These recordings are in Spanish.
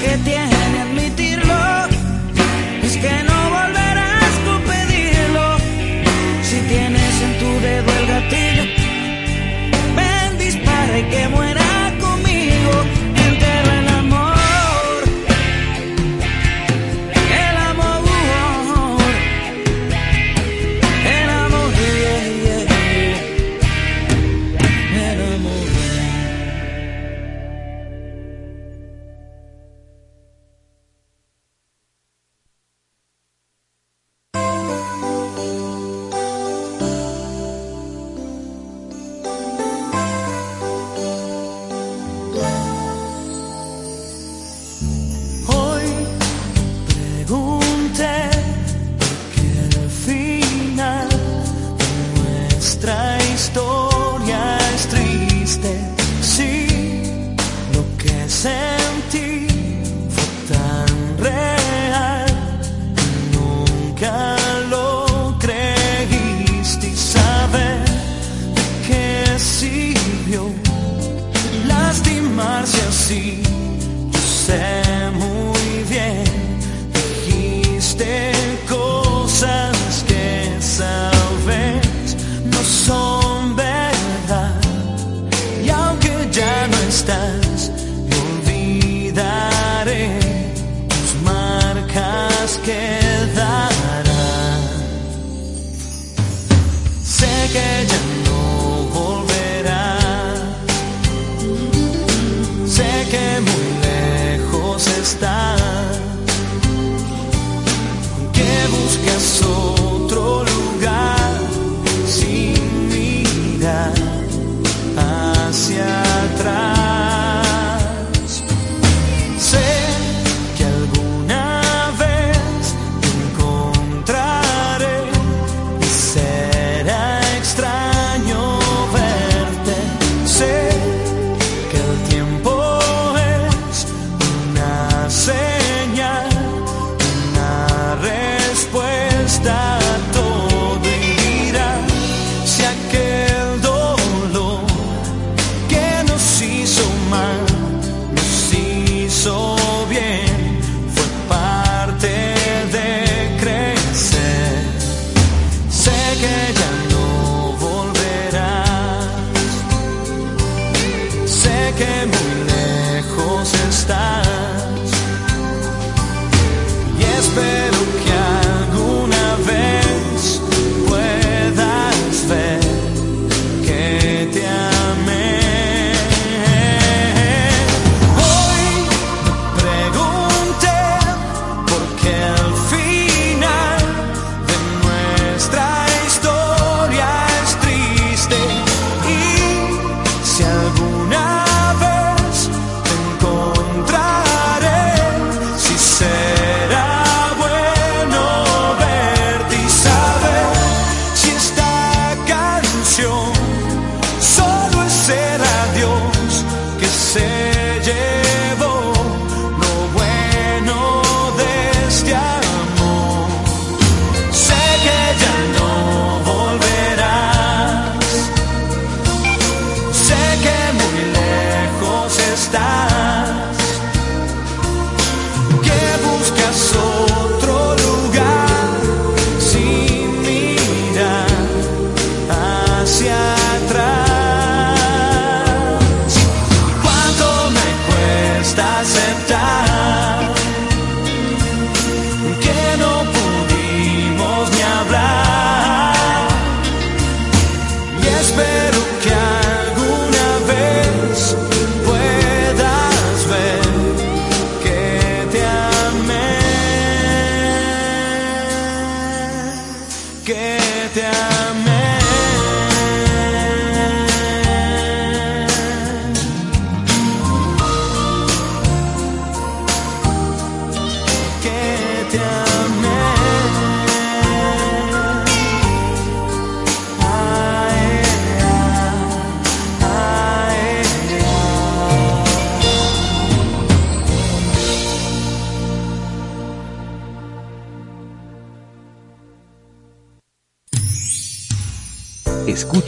que tiene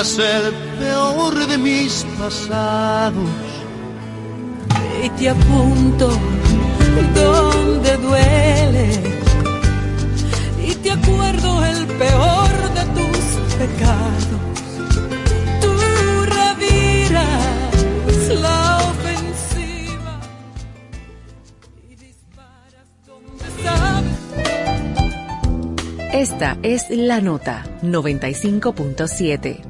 Conjugas el peor de mis pasados. Y te apunto donde duele, y te acuerdo el peor de tus pecados. Tú reviras la ofensiva y disparas donde sabes. Esta es la nota 95.7.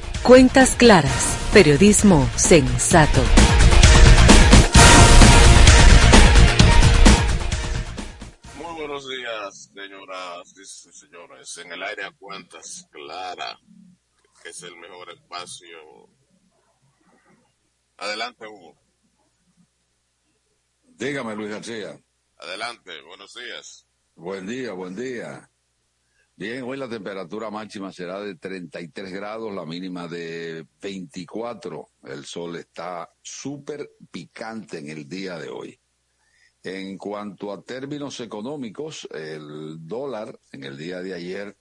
cuentas claras, periodismo sensato. Muy buenos días, señoras y señores. En el aire a cuentas clara, que es el mejor espacio. Adelante, Hugo. Dígame, Luis García. Adelante, buenos días. Buen día, buen día. Bien, hoy la temperatura máxima será de 33 grados, la mínima de 24. El sol está súper picante en el día de hoy. En cuanto a términos económicos, el dólar en el día de ayer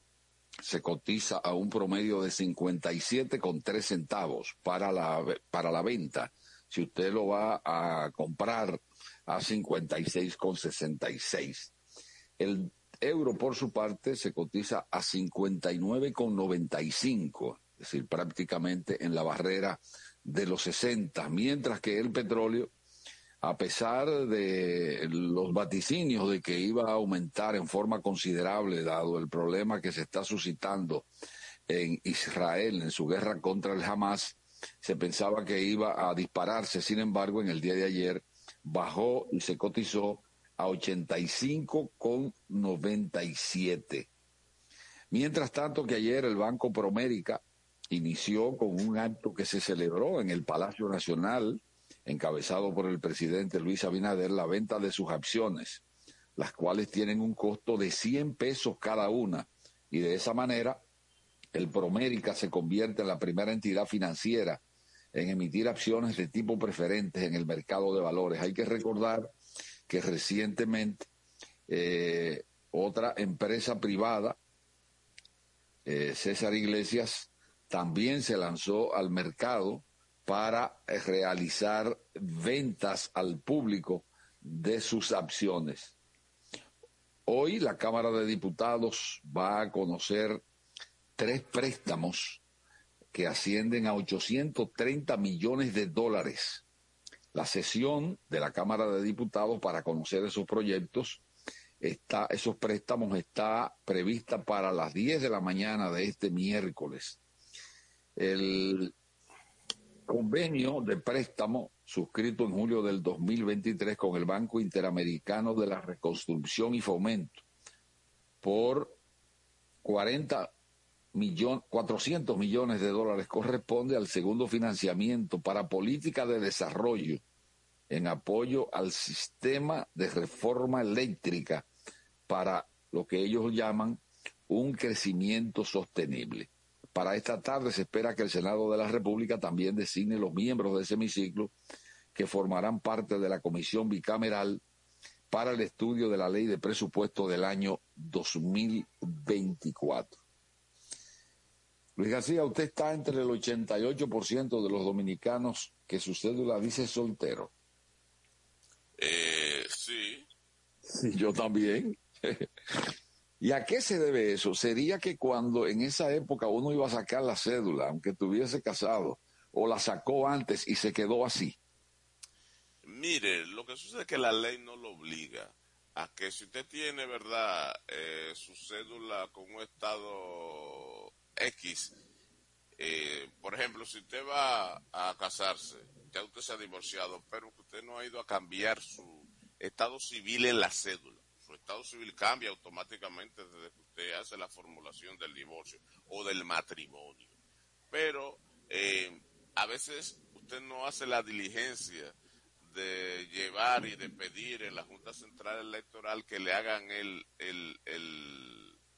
se cotiza a un promedio de 57,3 centavos para la, para la venta. Si usted lo va a comprar a 56,66. El euro, por su parte, se cotiza a 59,95, es decir, prácticamente en la barrera de los 60, mientras que el petróleo, a pesar de los vaticinios de que iba a aumentar en forma considerable, dado el problema que se está suscitando en Israel en su guerra contra el Hamas, se pensaba que iba a dispararse. Sin embargo, en el día de ayer bajó y se cotizó a 85,97. Mientras tanto que ayer el Banco Promérica inició con un acto que se celebró en el Palacio Nacional, encabezado por el presidente Luis Abinader, la venta de sus acciones, las cuales tienen un costo de 100 pesos cada una. Y de esa manera, el Promérica se convierte en la primera entidad financiera en emitir acciones de tipo preferentes en el mercado de valores. Hay que recordar que recientemente eh, otra empresa privada, eh, César Iglesias, también se lanzó al mercado para eh, realizar ventas al público de sus acciones. Hoy la Cámara de Diputados va a conocer tres préstamos que ascienden a 830 millones de dólares. La sesión de la Cámara de Diputados para conocer esos proyectos, está, esos préstamos está prevista para las 10 de la mañana de este miércoles. El convenio de préstamo suscrito en julio del 2023 con el Banco Interamericano de la Reconstrucción y Fomento por 40 millón, 400 millones de dólares corresponde al segundo financiamiento para política de desarrollo en apoyo al sistema de reforma eléctrica para lo que ellos llaman un crecimiento sostenible. Para esta tarde se espera que el Senado de la República también designe los miembros de ese hemiciclo que formarán parte de la comisión bicameral para el estudio de la ley de presupuesto del año 2024. Luis García, usted está entre el 88% de los dominicanos que su cédula dice soltero. Eh, sí. Sí, yo también. ¿Y a qué se debe eso? Sería que cuando en esa época uno iba a sacar la cédula, aunque estuviese casado, o la sacó antes y se quedó así. Mire, lo que sucede es que la ley no lo obliga a que si usted tiene, ¿verdad?, eh, su cédula con un estado X, eh, por ejemplo, si usted va a casarse, ya usted se ha divorciado, pero usted no ha ido a cambiar su estado civil en la cédula. Su estado civil cambia automáticamente desde que usted hace la formulación del divorcio o del matrimonio. Pero eh, a veces usted no hace la diligencia de llevar y de pedir en la Junta Central Electoral que le hagan el, el,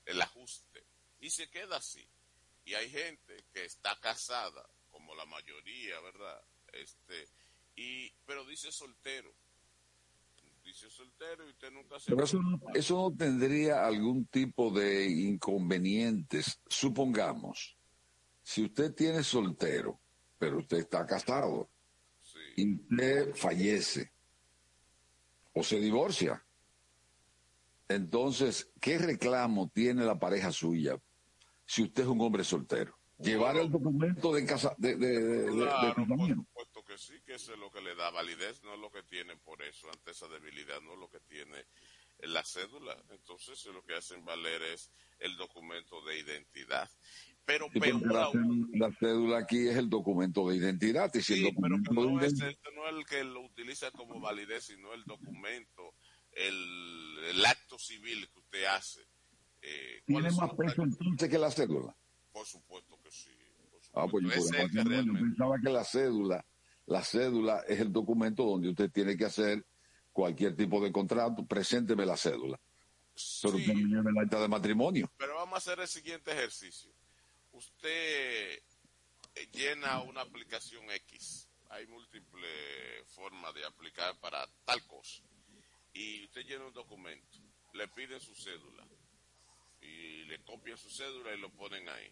el ajuste. Y se queda así. Y hay gente que está casada, como la mayoría, ¿verdad? Este, y, pero dice soltero. Dice soltero y usted nunca se... Pero eso no, eso no tendría algún tipo de inconvenientes. Supongamos, si usted tiene soltero, pero usted está casado Sí. y usted fallece o se divorcia, entonces, ¿qué reclamo tiene la pareja suya si usted es un hombre soltero? Llevar el documento de casa de, de, de- Claro, por supuesto que sí, que eso es lo que le da validez, no es lo que tiene por eso, ante esa debilidad, no es lo que tiene en la cédula. Entonces, lo que hacen valer es el documento de identidad. Pero Sí, peor la, aún, cédula, la cédula aquí es el documento de identidad. Y si Sí, el pero documento de no es, no es el que lo utiliza como validez, sino el documento, el, el acto civil que usted hace. Eh, tiene ¿cuáles más peso entonces que la cédula. Por supuesto que sí. por Ah, pues yo, es que yo pensaba que la cédula, la cédula es el documento donde usted tiene que hacer cualquier tipo de contrato. Presénteme la cédula. Pero Sí, lleve el acta de matrimonio. pero vamos a hacer el siguiente ejercicio. Usted eh, llena una aplicación X. Hay múltiples formas de aplicar para tal cosa. Y usted llena un documento. Le piden su cédula. Y le copian su cédula y lo ponen ahí.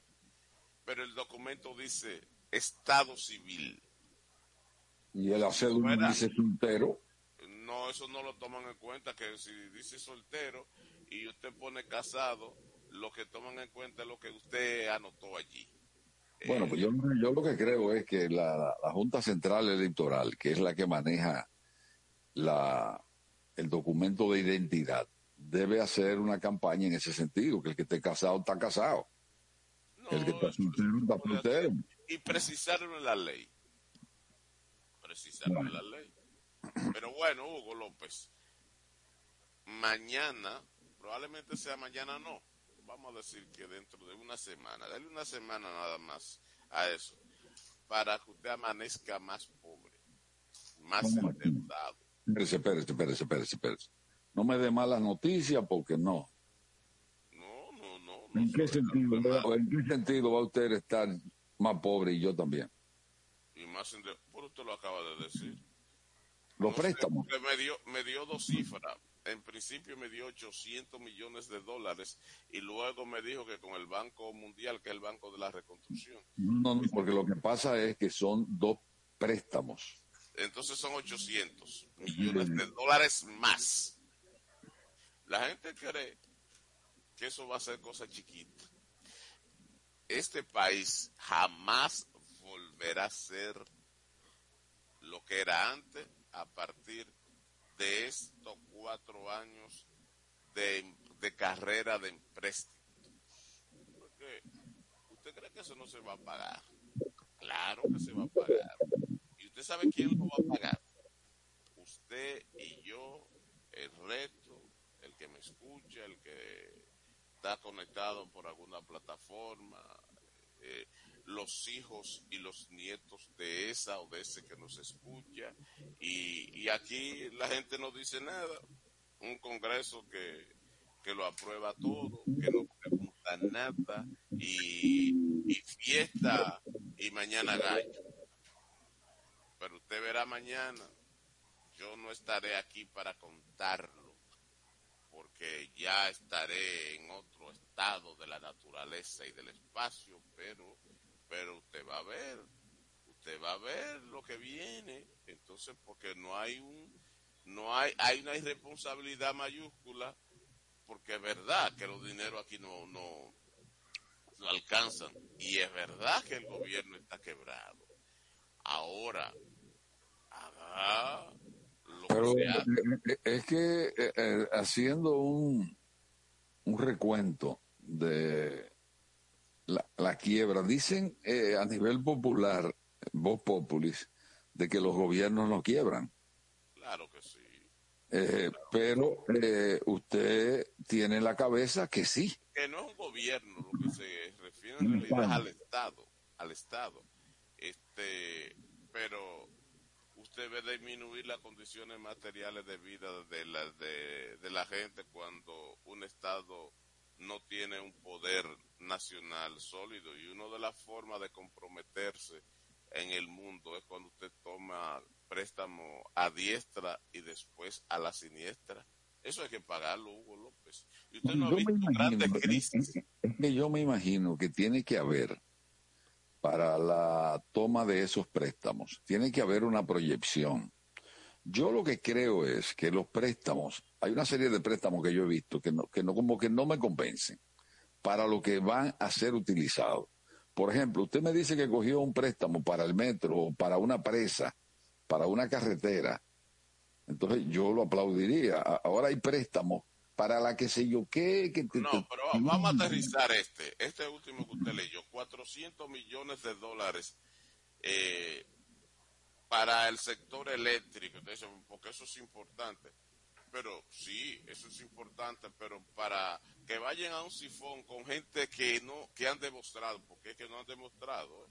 Pero el documento dice Estado Civil. Y la cédula dice soltero. No, eso no lo toman en cuenta, que si dice soltero y usted pone casado, lo que toman en cuenta es lo que usted anotó allí. Bueno, pues yo, yo lo que creo es que la, la Junta Central Electoral, que es la que maneja la, el documento de identidad, debe hacer una campaña en ese sentido, que el que esté casado está casado, no, el que está eso soltero está se puede soltero. hacer. Y precisarlo en la ley. Precisarlo en la ley. Pero bueno, Hugo López, mañana, probablemente sea mañana no, vamos a decir que dentro de una semana, dale una semana nada más a eso, para que usted amanezca más pobre, más endeudado. Espérese, espérese, espérese, espérese, espérese. No me dé malas noticias porque no. No, no, no. no ¿En qué sentido. ¿En qué sentido va usted a estar más pobre y yo también? Y más por usted lo acaba de decir. Los No préstamos. me dio, me dio dos cifras. En principio me dio 800 millones de dólares y luego me dijo que con el Banco Mundial, que es el Banco de la Reconstrucción. No, no, porque lo que pasa es que son dos préstamos. Entonces son 800 millones de dólares más. La gente cree que eso va a ser cosa chiquita. Este país jamás volverá a ser lo que era antes a partir de estos cuatro años de, de carrera de empréstito. Porque usted cree que eso no se va a pagar. Claro que se va a pagar. ¿Y usted sabe quién lo va a pagar? Usted y yo, el resto, escucha, el que está conectado por alguna plataforma, eh, los hijos y los nietos de esa o de ese que nos escucha. Y, y aquí la gente no dice nada. Un congreso que, que lo aprueba todo, que no pregunta nada y, y fiesta y mañana gallo. Pero usted verá mañana, yo no estaré aquí para contarlo, porque ya estaré en otro estado de la naturaleza y del espacio, pero, pero usted va a ver, usted va a ver lo que viene, entonces porque no hay un, no hay, hay una irresponsabilidad mayúscula, porque es verdad que los dineros aquí no, no, no alcanzan, y es verdad que el gobierno está quebrado. Ahora, haga Pero hace. eh, eh, es que eh, eh, haciendo un, un recuento de la, la quiebra. Dicen eh, a nivel popular, voz populis, de que los gobiernos no quiebran. Claro que sí. Eh, pero eh, usted tiene en la cabeza que sí. Que no es un gobierno, lo que se refiere en realidad al Estado, al Estado. Este, pero ve disminuir las condiciones materiales de vida de la, de, de la gente cuando un Estado no tiene un poder nacional sólido y una de las formas de comprometerse en el mundo es cuando usted toma préstamo a diestra y después a la siniestra. Eso hay que pagarlo, Hugo López. Y usted no ha Yo visto imagino, grandes es- crisis. es que yo me imagino que tiene que haber para la toma de esos préstamos, tiene que haber una proyección. Yo lo que creo es que los préstamos, hay una serie de préstamos que yo he visto que no, que no como que no me convencen para lo que van a ser utilizados. Por ejemplo, usted me dice que cogió un préstamo para el metro, o para una presa, para una carretera. Entonces yo lo aplaudiría. Ahora hay préstamos para la que sé yo qué. Que te- No, te- pero va- vamos a aterrizar este, este último que usted leyó, 400 millones de dólares eh, para el sector eléctrico, porque eso es importante. Pero sí, eso es importante, pero para que vayan a un sifón con gente que no, que han demostrado, porque es que no han demostrado,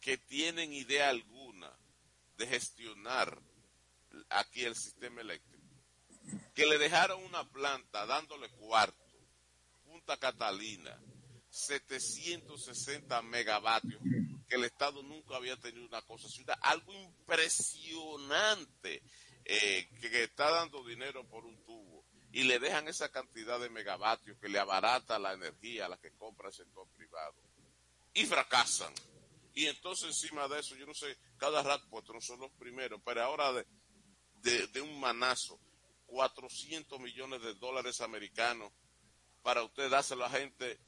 que tienen idea alguna de gestionar aquí el sistema eléctrico, que le dejaron una planta dándole cuarto, Punta Catalina, 760 megavatios, que el Estado nunca había tenido una cosa así, algo impresionante, eh, que, está dando dinero por un tubo, y le dejan esa cantidad de megavatios que le abarata la energía a la que compra el sector privado, y fracasan. Y entonces encima de eso, yo no sé, cada rato, pues no son los primeros, pero ahora de, de un manazo, 400 millones de dólares americanos para usted dárselo a gente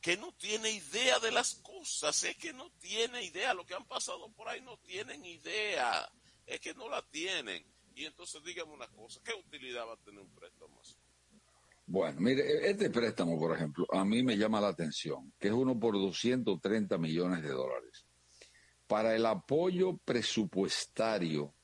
que no tiene idea de las cosas, es que no tiene idea, lo que han pasado por ahí no tienen idea, es que no la tienen. Y entonces dígame una cosa, ¿qué utilidad va a tener un préstamo así? Bueno, mire, este préstamo, por ejemplo, a mí me llama la atención, que es uno por 230 millones de dólares. Para el apoyo presupuestario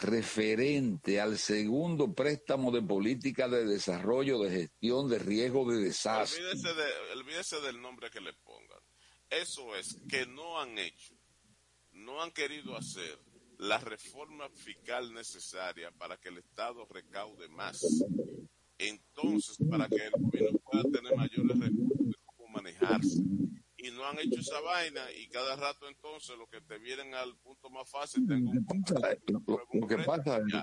referente al segundo préstamo de política de desarrollo de gestión de riesgo de desastre. Olvídese, de- olvídese del nombre que le pongan. Eso es que no han hecho, no han querido hacer la reforma fiscal necesaria para que el Estado recaude más. Entonces, para que el gobierno pueda tener mayores recursos de cómo manejarse. Y no han hecho esa vaina y cada rato entonces lo que te vienen al punto más fácil, tengo un Lo, lo- lo que pasa es.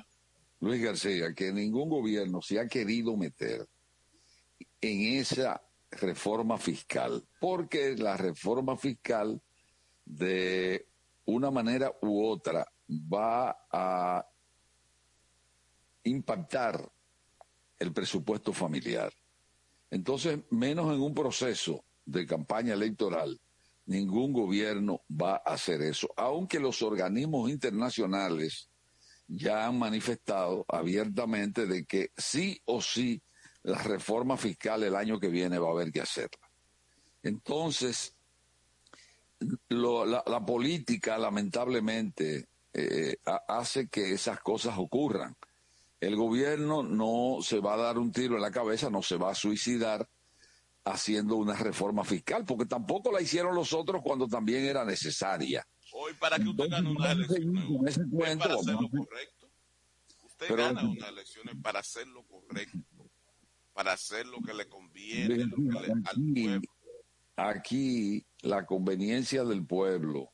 Luis García, que ningún gobierno se ha querido meter en esa reforma fiscal, porque la reforma fiscal de una manera u otra va a impactar el presupuesto familiar. Entonces, menos en un proceso de campaña electoral, ningún gobierno va a hacer eso, aunque los organismos internacionales ya han manifestado abiertamente de que sí o sí la reforma fiscal el año que viene va a haber que hacerla. Entonces, lo- la, la política lamentablemente eh, ha- hace que esas cosas ocurran. El gobierno no se va a dar un tiro en la cabeza, no se va a suicidar haciendo una reforma fiscal, porque tampoco la hicieron los otros cuando también era necesaria. Hoy para que usted gane unas vamos a seguir elecciones, con ese es cuento, para hacer lo correcto. Usted Pero- gana unas elecciones para hacer lo correcto, para hacer lo que le conviene lo que le- al Aquí, pueblo. aquí la conveniencia del pueblo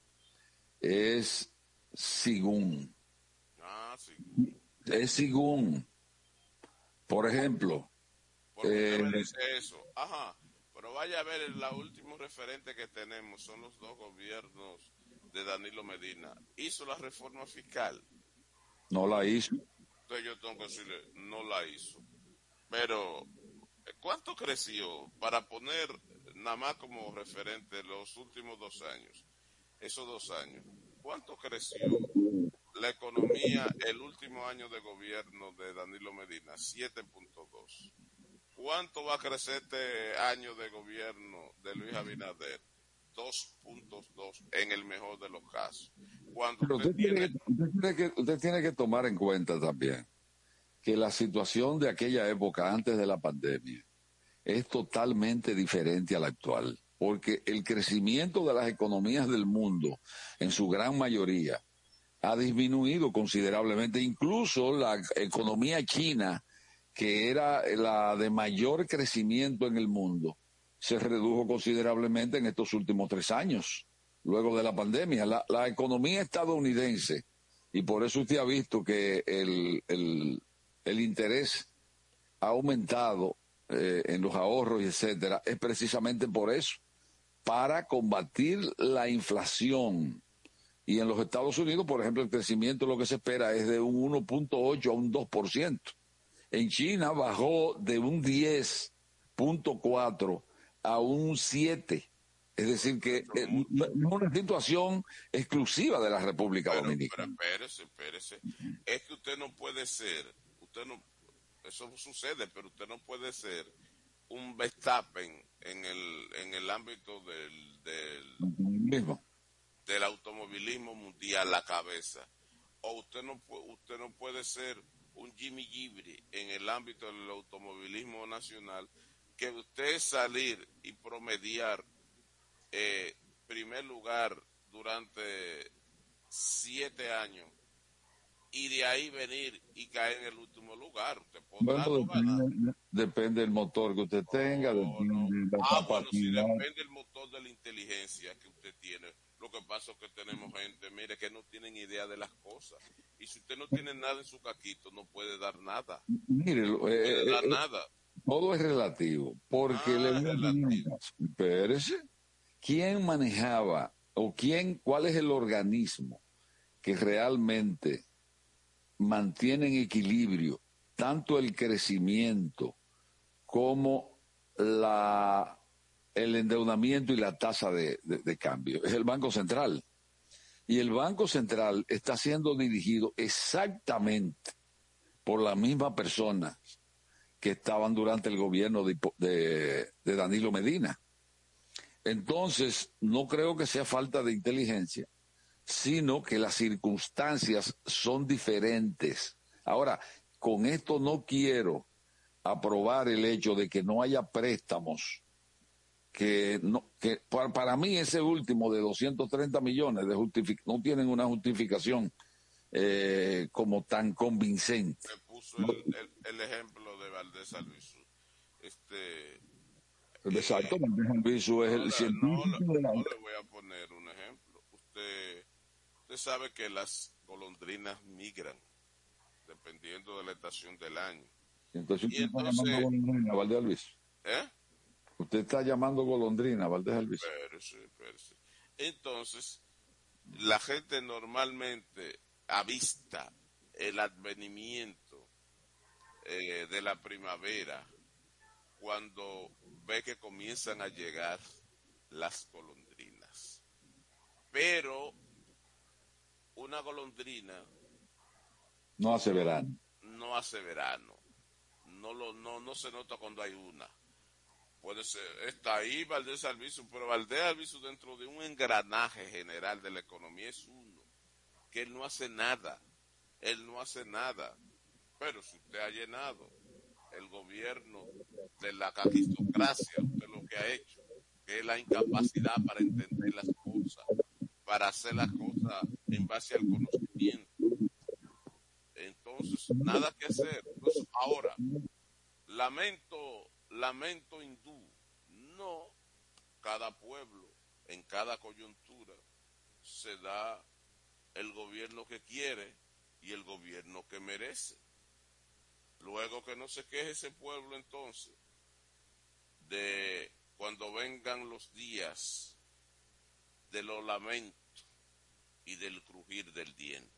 es según, Ah, sí. es según. Por ejemplo, Porque Eh, usted me dice eso. Ajá. Pero vaya a ver, el último referente que tenemos son los dos gobiernos de Danilo Medina. Hizo la reforma fiscal. no la hizo. Entonces yo tengo que decirle, no la hizo. Pero, ¿cuánto creció para poner nada más como referente los últimos dos años? Esos dos años. ¿Cuánto creció la economía el último año de gobierno de Danilo Medina? 7.2. ¿Cuánto va a crecer este año de gobierno de Luis Abinader? 2.2 en el mejor de los casos. Cuando Pero usted usted tiene, tiene, que, usted, tiene que, usted tiene que tomar en cuenta también que la situación de aquella época antes de la pandemia es totalmente diferente a la actual, porque el crecimiento de las economías del mundo, en su gran mayoría, ha disminuido considerablemente. Incluso la economía china, que era la de mayor crecimiento en el mundo, se redujo considerablemente en estos últimos tres años, luego de la pandemia. La, economía estadounidense, y por eso usted ha visto que el, el, interés ha aumentado eh, en los ahorros etcétera, es precisamente por eso, para combatir la inflación. Y en los Estados Unidos, por ejemplo, el crecimiento lo que se espera es de un 1.8 a un 2%. En China bajó de un 10.4 a un 7. Es decir, que eh, es una situación exclusiva de la República pero, pero Dominicana. espérese, espérese. Es que usted no puede ser, usted no, eso sucede, pero usted no puede ser un Verstappen en el, en el ámbito del, del, Mismo. del automovilismo mundial la cabeza. O usted no, usted no puede ser un Jimmy Gibri en el ámbito del automovilismo nacional, que usted salir y promediar eh, primer lugar durante siete años y de ahí venir y caer en el último lugar. Usted podrá Bueno, depende, depende del motor que usted tenga, No, depende no. de la Ah, bueno, depende del motor de la inteligencia que usted tiene. Lo que pasa es que tenemos gente, mire, que no tienen idea de las cosas. Y si usted no tiene nada en su caquito, no puede dar nada. Mire, No eh, puede eh, dar eh, nada. todo es relativo, porque Ah, le relativo. Espérese. ¿quién manejaba o quién, cuál es el organismo que realmente mantiene en equilibrio tanto el crecimiento como la el endeudamiento y la tasa de, de- de cambio? Es el Banco Central. Y el Banco Central está siendo dirigido exactamente por la misma persona que estaban durante el gobierno de, Danilo Medina. Entonces, no creo que sea falta de inteligencia, sino que las circunstancias son diferentes. Ahora, con esto no quiero aprobar el hecho de que no haya préstamos, que, no, que para, para mí ese último de 230 millones de justific- no tienen una justificación eh, como tan convincente. Me puso el, el- el ejemplo de Valdés Albizu. Este, Exacto, Valdés Albizu es no, el científico no, la- no le voy a poner un ejemplo. Usted, usted sabe que las golondrinas migran dependiendo de la estación del año. Entonces Y entonces-. ¿Eh? Usted está llamando golondrina Valdés. Espérese, espérese. Entonces, la gente normalmente avista el advenimiento eh, de la primavera cuando ve que comienzan a llegar las golondrinas. Pero una golondrina No hace verano. no hace verano. No lo no no se nota cuando hay una. Puede ser, está ahí Valdés Albizu, pero Valdés Albizu dentro de un engranaje general de la economía es uno, que él no hace nada, él no hace nada. Pero si usted ha llenado el gobierno de la cagistocracia, usted lo que ha hecho, que es la incapacidad para entender las cosas, para hacer las cosas en base al conocimiento. Entonces, nada que hacer. Entonces, ahora, lamento, lamento hindú. No, cada pueblo, en cada coyuntura, se da el gobierno que quiere y el gobierno que merece. Luego que no se queje ese pueblo entonces de cuando vengan los días de los lamentos y del crujir del diente.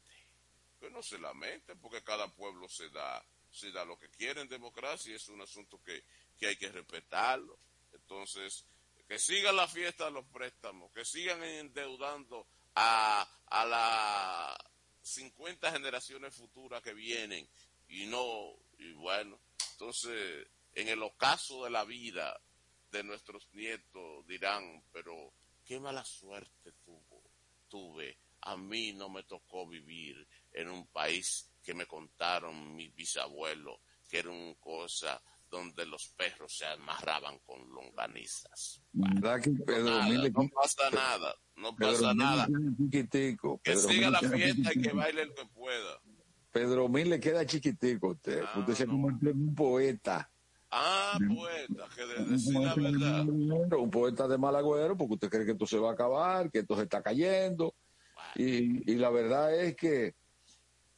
Que no se lamente porque cada pueblo se da, se da lo que quiere en democracia es un asunto que, que hay que respetarlo. Entonces, que siga la fiesta de los préstamos, que sigan endeudando a, a las 50 generaciones futuras que vienen y no, y bueno, entonces, en el ocaso de la vida de nuestros nietos dirán, pero qué mala suerte tuvo, tuve. A mí no me tocó vivir en un país que me contaron mis bisabuelos, que era una cosa donde los perros se amarraban con longanizas. ¿Verdad que Pedro Nada, no pasa nada, no pasa nada. chiquitico. Que Pedro siga la fiesta y que baile el que pueda. Pedro Mil le queda chiquitico a usted. Ah, usted se no. convirtió en un poeta. Ah, poeta, que de decir la verdad. Un poeta de mal agüero porque usted cree que esto se va a acabar, que esto se está cayendo. Y, y la verdad es que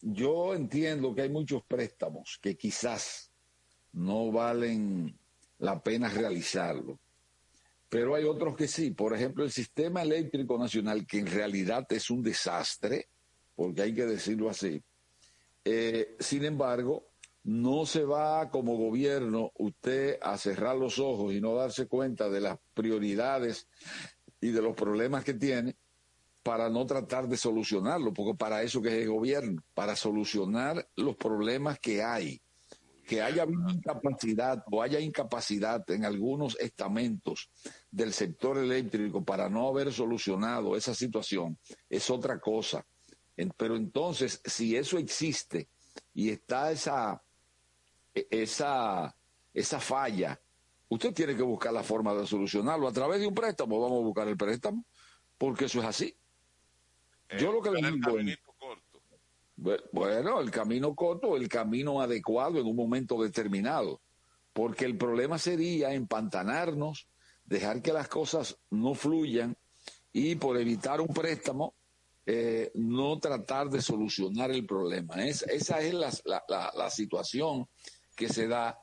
yo entiendo que hay muchos préstamos que quizás no valen la pena realizarlo. Pero hay otros que sí. Por ejemplo, el sistema eléctrico nacional, que en realidad es un desastre, porque hay que decirlo así. Eh, sin embargo, no se va como gobierno usted a cerrar los ojos y no darse cuenta de las prioridades y de los problemas que tiene para no tratar de solucionarlo, porque para eso que es el gobierno, para solucionar los problemas que hay. Que haya habido incapacidad o haya incapacidad en algunos estamentos del sector eléctrico para no haber solucionado esa situación es otra cosa. Pero entonces, si eso existe y está esa, e- esa, esa falla, usted tiene que buscar la forma de solucionarlo. A través de un préstamo, vamos a buscar el préstamo, porque eso es así. Yo lo que le digo es- Bueno, el camino corto, el camino adecuado en un momento determinado, porque el problema sería empantanarnos, dejar que las cosas no fluyan y por evitar un préstamo, eh, no tratar de solucionar el problema. Es- esa es la, la- la- la situación que se da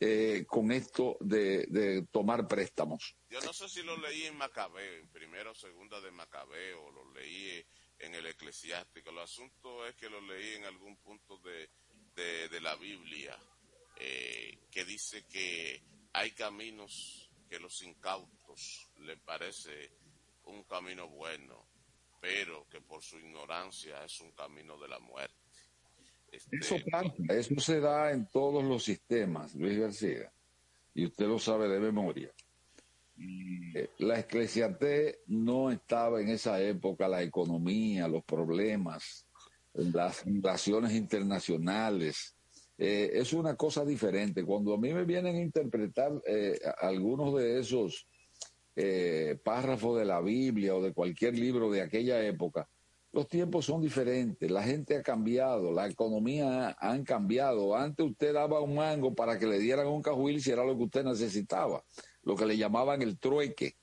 eh, con esto de, de tomar préstamos. Yo no sé si lo leí en Macabeo, en primera o segunda de Macabeo, lo leí en el eclesiástico. El asunto es que lo leí en algún punto de, de, la Biblia, eh, que dice que hay caminos que los incautos le parece un camino bueno, pero que por su ignorancia es un camino de la muerte. Este, Eso eso se da en todos los sistemas, Luis García, y usted lo sabe de memoria. Eh, La esclesiate no estaba en esa época la economía, los problemas, las relaciones internacionales. Eh, es una cosa diferente. Cuando a mí me vienen a interpretar eh, algunos de esos eh, párrafos de la Biblia o de cualquier libro de aquella época, los tiempos son diferentes, la gente ha cambiado, la economía ha, han cambiado. Antes usted daba un mango para que le dieran un cajuil si era lo que usted necesitaba, lo que le llamaban el trueque.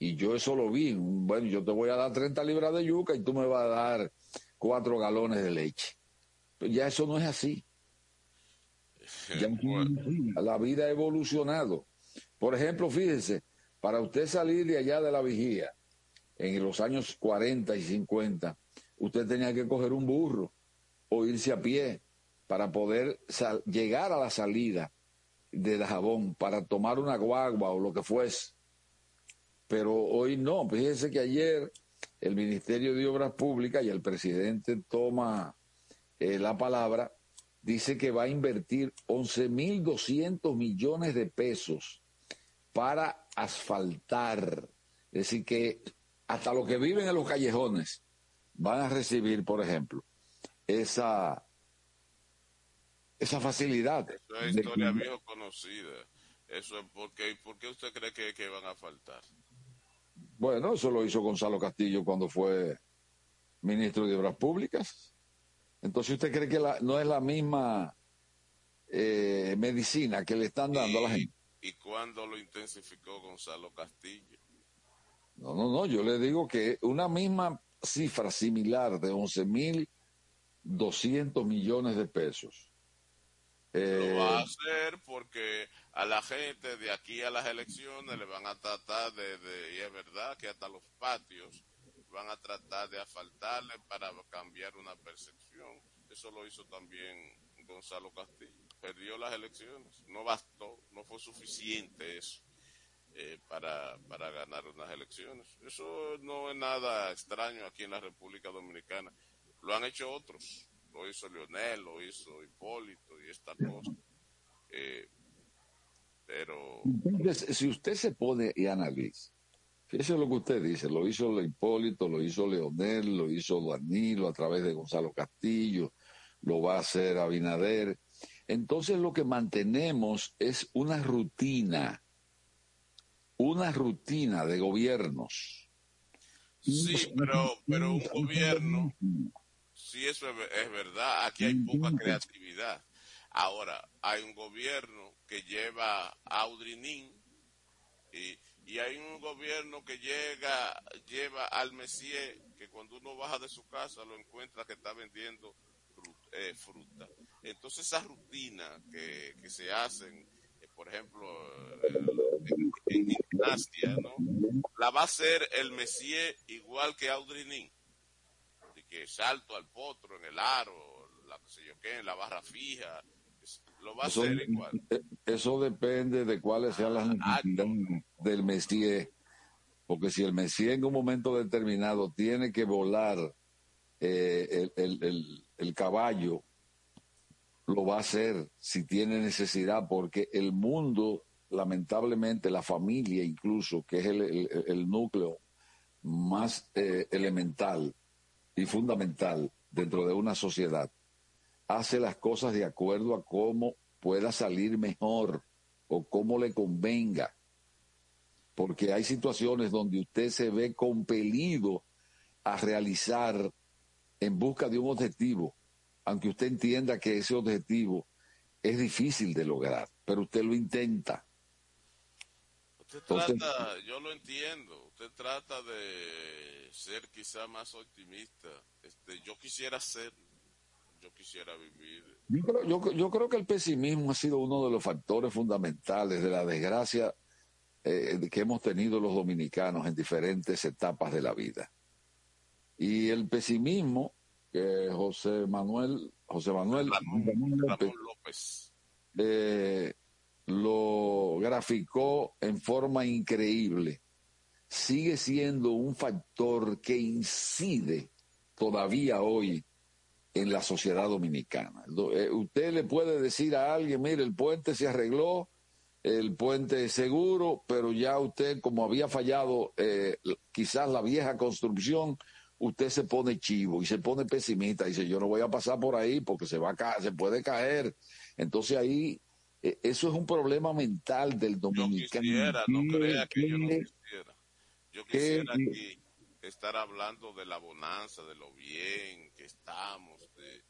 Y yo eso lo vi. Bueno, yo te voy a dar 30 libras de yuca y tú me vas a dar cuatro galones de leche. Pero ya eso no es así. Ya. La vida ha evolucionado. Por ejemplo, fíjese, para usted salir de allá de la vigía, en los años 40 y 50, usted tenía que coger un burro o irse a pie para poder llegar a la salida de Dajabón para tomar una guagua o lo que fuese. Pero hoy no. Fíjese que ayer el Ministerio de Obras Públicas y el presidente toma eh, la palabra, dice que va a invertir 11.200 millones de pesos para asfaltar. Es decir, que hasta los que viven en los callejones van a recibir, por ejemplo, esa, esa facilidad. Eso es de historia que- viejo conocida. Eso es porque, ¿por qué usted cree que, que van a faltar? Bueno, eso lo hizo Gonzalo Castillo cuando fue ministro de Obras Públicas. Entonces, ¿usted cree que la- no es la misma eh, medicina que le están dando a la gente? ¿Y cuándo lo intensificó Gonzalo Castillo? No, no, no, yo le digo que una misma cifra similar de 11.200 millones de pesos. Eh, Lo va a hacer porque a la gente de aquí a las elecciones le van a tratar de, de- y es verdad que hasta los patios van a tratar de asfaltarle para cambiar una percepción. Eso lo hizo también Gonzalo Castillo. Perdió las elecciones. No bastó, no fue suficiente eso eh, para, para ganar unas elecciones. Eso no es nada extraño aquí en la República Dominicana. Lo han hecho otros. Lo hizo Leonel, lo hizo Hipólito y esta cosa. Eh, pero Entonces, si usted se pone y analiza, Fíjese lo que usted dice, lo hizo Hipólito, lo hizo Leonel, lo hizo Danilo a través de Gonzalo Castillo, lo va a hacer Abinader. Entonces lo que mantenemos es una rutina, una rutina de gobiernos. Sí, pero, pero un gobierno, sí, eso es, es verdad, aquí hay poca creatividad. Ahora, hay un gobierno que lleva a Audrinín y, y hay un gobierno que llega, lleva al Messier, que cuando uno baja de su casa lo encuentra que está vendiendo fruta. Eh, fruta. Entonces esa rutina que, que se hacen, eh, por ejemplo, en, en gimnasia, ¿no? La va a hacer el Messier igual que Audrinín. Que salto al potro en el aro, la que sé yo qué, en la barra fija, lo va a hacer igual. eh, eso depende de cuáles sean las necesidades del Messier, porque si el Messier en un momento determinado tiene que volar eh, el, el- el- el caballo, lo va a hacer si tiene necesidad, porque el mundo, lamentablemente, la familia incluso, que es el, el- el núcleo más eh, elemental y fundamental dentro de una sociedad, hace las cosas de acuerdo a cómo pueda salir mejor o cómo le convenga. Porque hay situaciones donde usted se ve compelido a realizar en busca de un objetivo, aunque usted entienda que ese objetivo es difícil de lograr, pero usted lo intenta. Usted Entonces- trata, yo lo entiendo, usted trata de ser quizá más optimista. Este, yo quisiera ser, yo quisiera vivir. Yo creo, yo- yo creo que el pesimismo ha sido uno de los factores fundamentales de la desgracia eh, que hemos tenido los dominicanos en diferentes etapas de la vida. Y el pesimismo que José Manuel, José Manuel, Ramón, Ramón López, Ramón López. eh, lo graficó en forma increíble, sigue siendo un factor que incide todavía hoy en la sociedad dominicana. Do- eh, usted le puede decir a alguien, mire, el puente se arregló, el puente es seguro, pero ya usted, como había fallado eh, quizás la vieja construcción, usted se pone chivo y se pone pesimista, dice, yo no voy a pasar por ahí porque se va a ca- se puede caer. Entonces ahí eh, eso es un problema mental del Yo dominicano. quisiera, no ¿Qué- crea que yo no quisiera. Yo quisiera aquí estar hablando de la bonanza, de lo bien que estamos, de-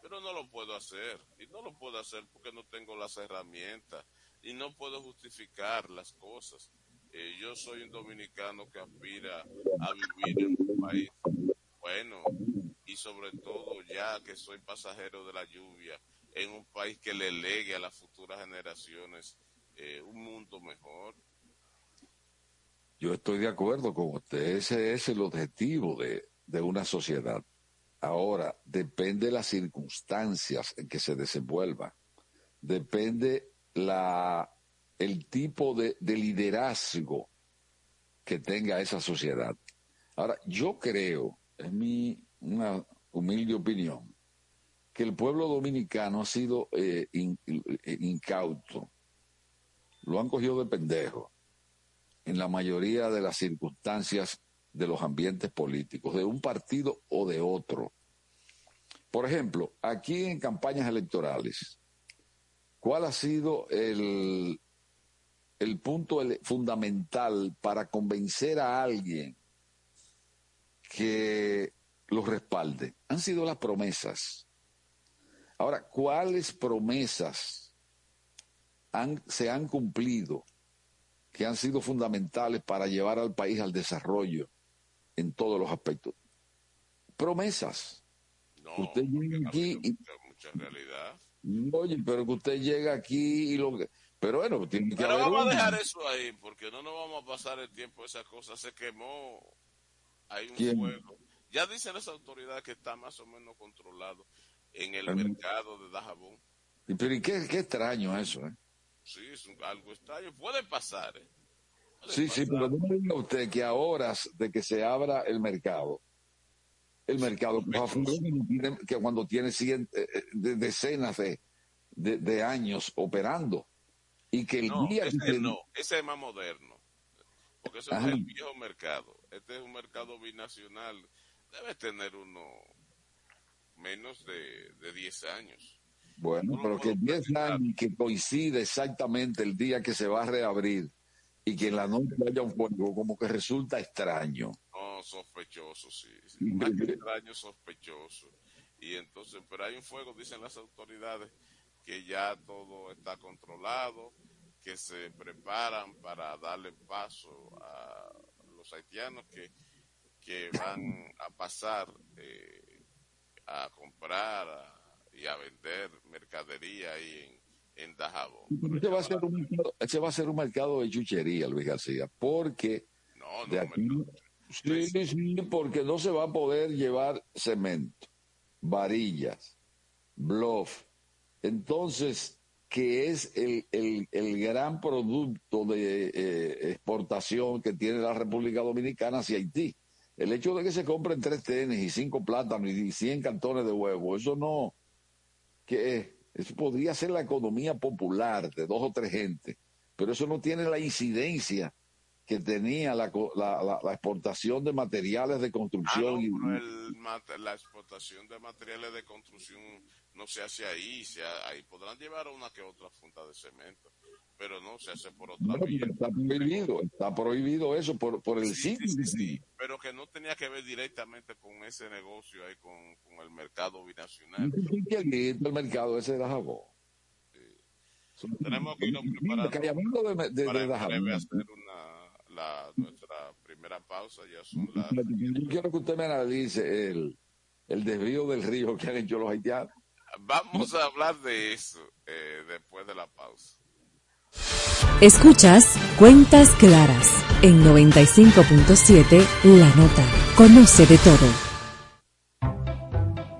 pero no lo puedo hacer. Y no lo puedo hacer porque no tengo las herramientas y no puedo justificar las cosas. Eh, yo soy un dominicano que aspira a vivir en un país bueno y sobre todo ya que soy pasajero de la lluvia en un país que le legue a las futuras generaciones eh, un mundo mejor. Yo estoy de acuerdo con usted, ese es el objetivo de, de una sociedad. Ahora, depende de las circunstancias en que se desenvuelva, depende la, el tipo de, de liderazgo que tenga esa sociedad. Ahora, yo creo, es mi una humilde opinión, que el pueblo dominicano ha sido eh, eh, incauto, lo han cogido de pendejo en la mayoría de las circunstancias de los ambientes políticos, de un partido o de otro. Por ejemplo, aquí en campañas electorales, ¿cuál ha sido el, el punto fundamental para convencer a alguien que los respalde? Han sido las promesas. Ahora, ¿cuáles promesas han- se han cumplido? Que han sido fundamentales para llevar al país al desarrollo en todos los aspectos. Promesas. No, Usted llega aquí y- mucha, realidad. Oye, pero que usted llega aquí y lo que... Pero bueno, tiene que Pero haber vamos a una. dejar eso ahí, porque no nos vamos a pasar el tiempo. Esa cosa se quemó. Hay un ¿Quién? fuego. Ya dicen las autoridades que está más o menos controlado en el El- mercado de Dajabón. Pero ¿y qué, qué extraño eso, ¿eh? Sí, es un- algo extraño. Puede pasar, ¿eh? Puede Sí, sí, pero no diga usted que a horas de que se abra el mercado, el mercado que cuando tiene cien- eh, eh, de- decenas de, de- de años operando y que el No, día ese no, ese es más moderno. porque ese es el viejo mercado. Este es un mercado binacional. Debe tener uno menos de, de 10 años. Bueno, pero que 10 años que coincide exactamente el día que se va a reabrir y que en la noche haya un fuego, como que resulta extraño. No, sospechoso, sí. sí. Más que extraño, sospechoso. Y entonces, pero hay un fuego, dicen las autoridades, que ya todo está controlado, que se preparan para darle paso a los haitianos que, que van a pasar eh, a comprar y a vender mercadería ahí en, en Dajabón. Ese va, a ser un mercado, ese va a ser un mercado de chuchería, Luis García, porque no, no, de aquí, sí, sí, porque no se va a poder llevar cemento, varillas, bluff. Entonces, que es el, el, el gran producto de eh, exportación que tiene la República Dominicana hacia Haití. El hecho de que se compren tres tenis y cinco plátanos y cien cantones de huevo, eso no, que eso podría ser la economía popular de dos o tres gente, pero eso no tiene la incidencia que tenía la, la, la, la exportación de materiales de construcción. Ah, no, el, la exportación de materiales de construcción no se hace ahí, se, ahí podrán llevar una que otra funda de cemento, pero no se hace por otra no, vía. Está prohibido, está prohibido eso por, por el sí, sitio. sí, sí, pero que no tenía que ver directamente con ese negocio ahí, con, con el mercado binacional. el mercado ese de. Sí. Tenemos que irnos preparando de, de, para de hacer una, la, nuestra primera pausa, ya son las... Yo quiero que usted me analice el, el desvío del río que han hecho los haitianos. Vamos a hablar de eso eh, después de la pausa. Escuchas Cuentas Claras en 95.7 La Nota. Conoce de todo.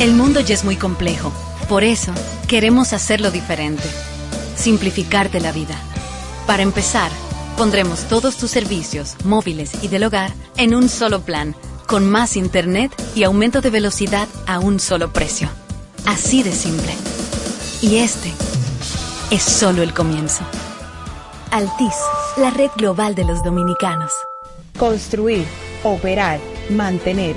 El mundo ya es muy complejo. Por eso, queremos hacerlo diferente. Simplificarte la vida. Para empezar, pondremos todos tus servicios, móviles y del hogar, en un solo plan, con más internet y aumento de velocidad a un solo precio. Así de simple. Y este es solo el comienzo. Altis, la red global de los dominicanos. Construir, operar, mantener,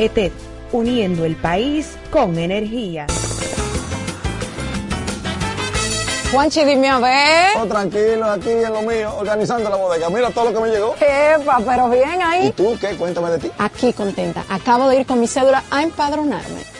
ETED, uniendo el país con energía. Juanchi, dime a ver. Oh, tranquilo, aquí en lo mío, organizando la bodega. Mira todo lo que me llegó. Epa, pero bien ahí. ¿Y tú qué? Cuéntame de ti. Aquí contenta. Acabo de ir con mi cédula a empadronarme.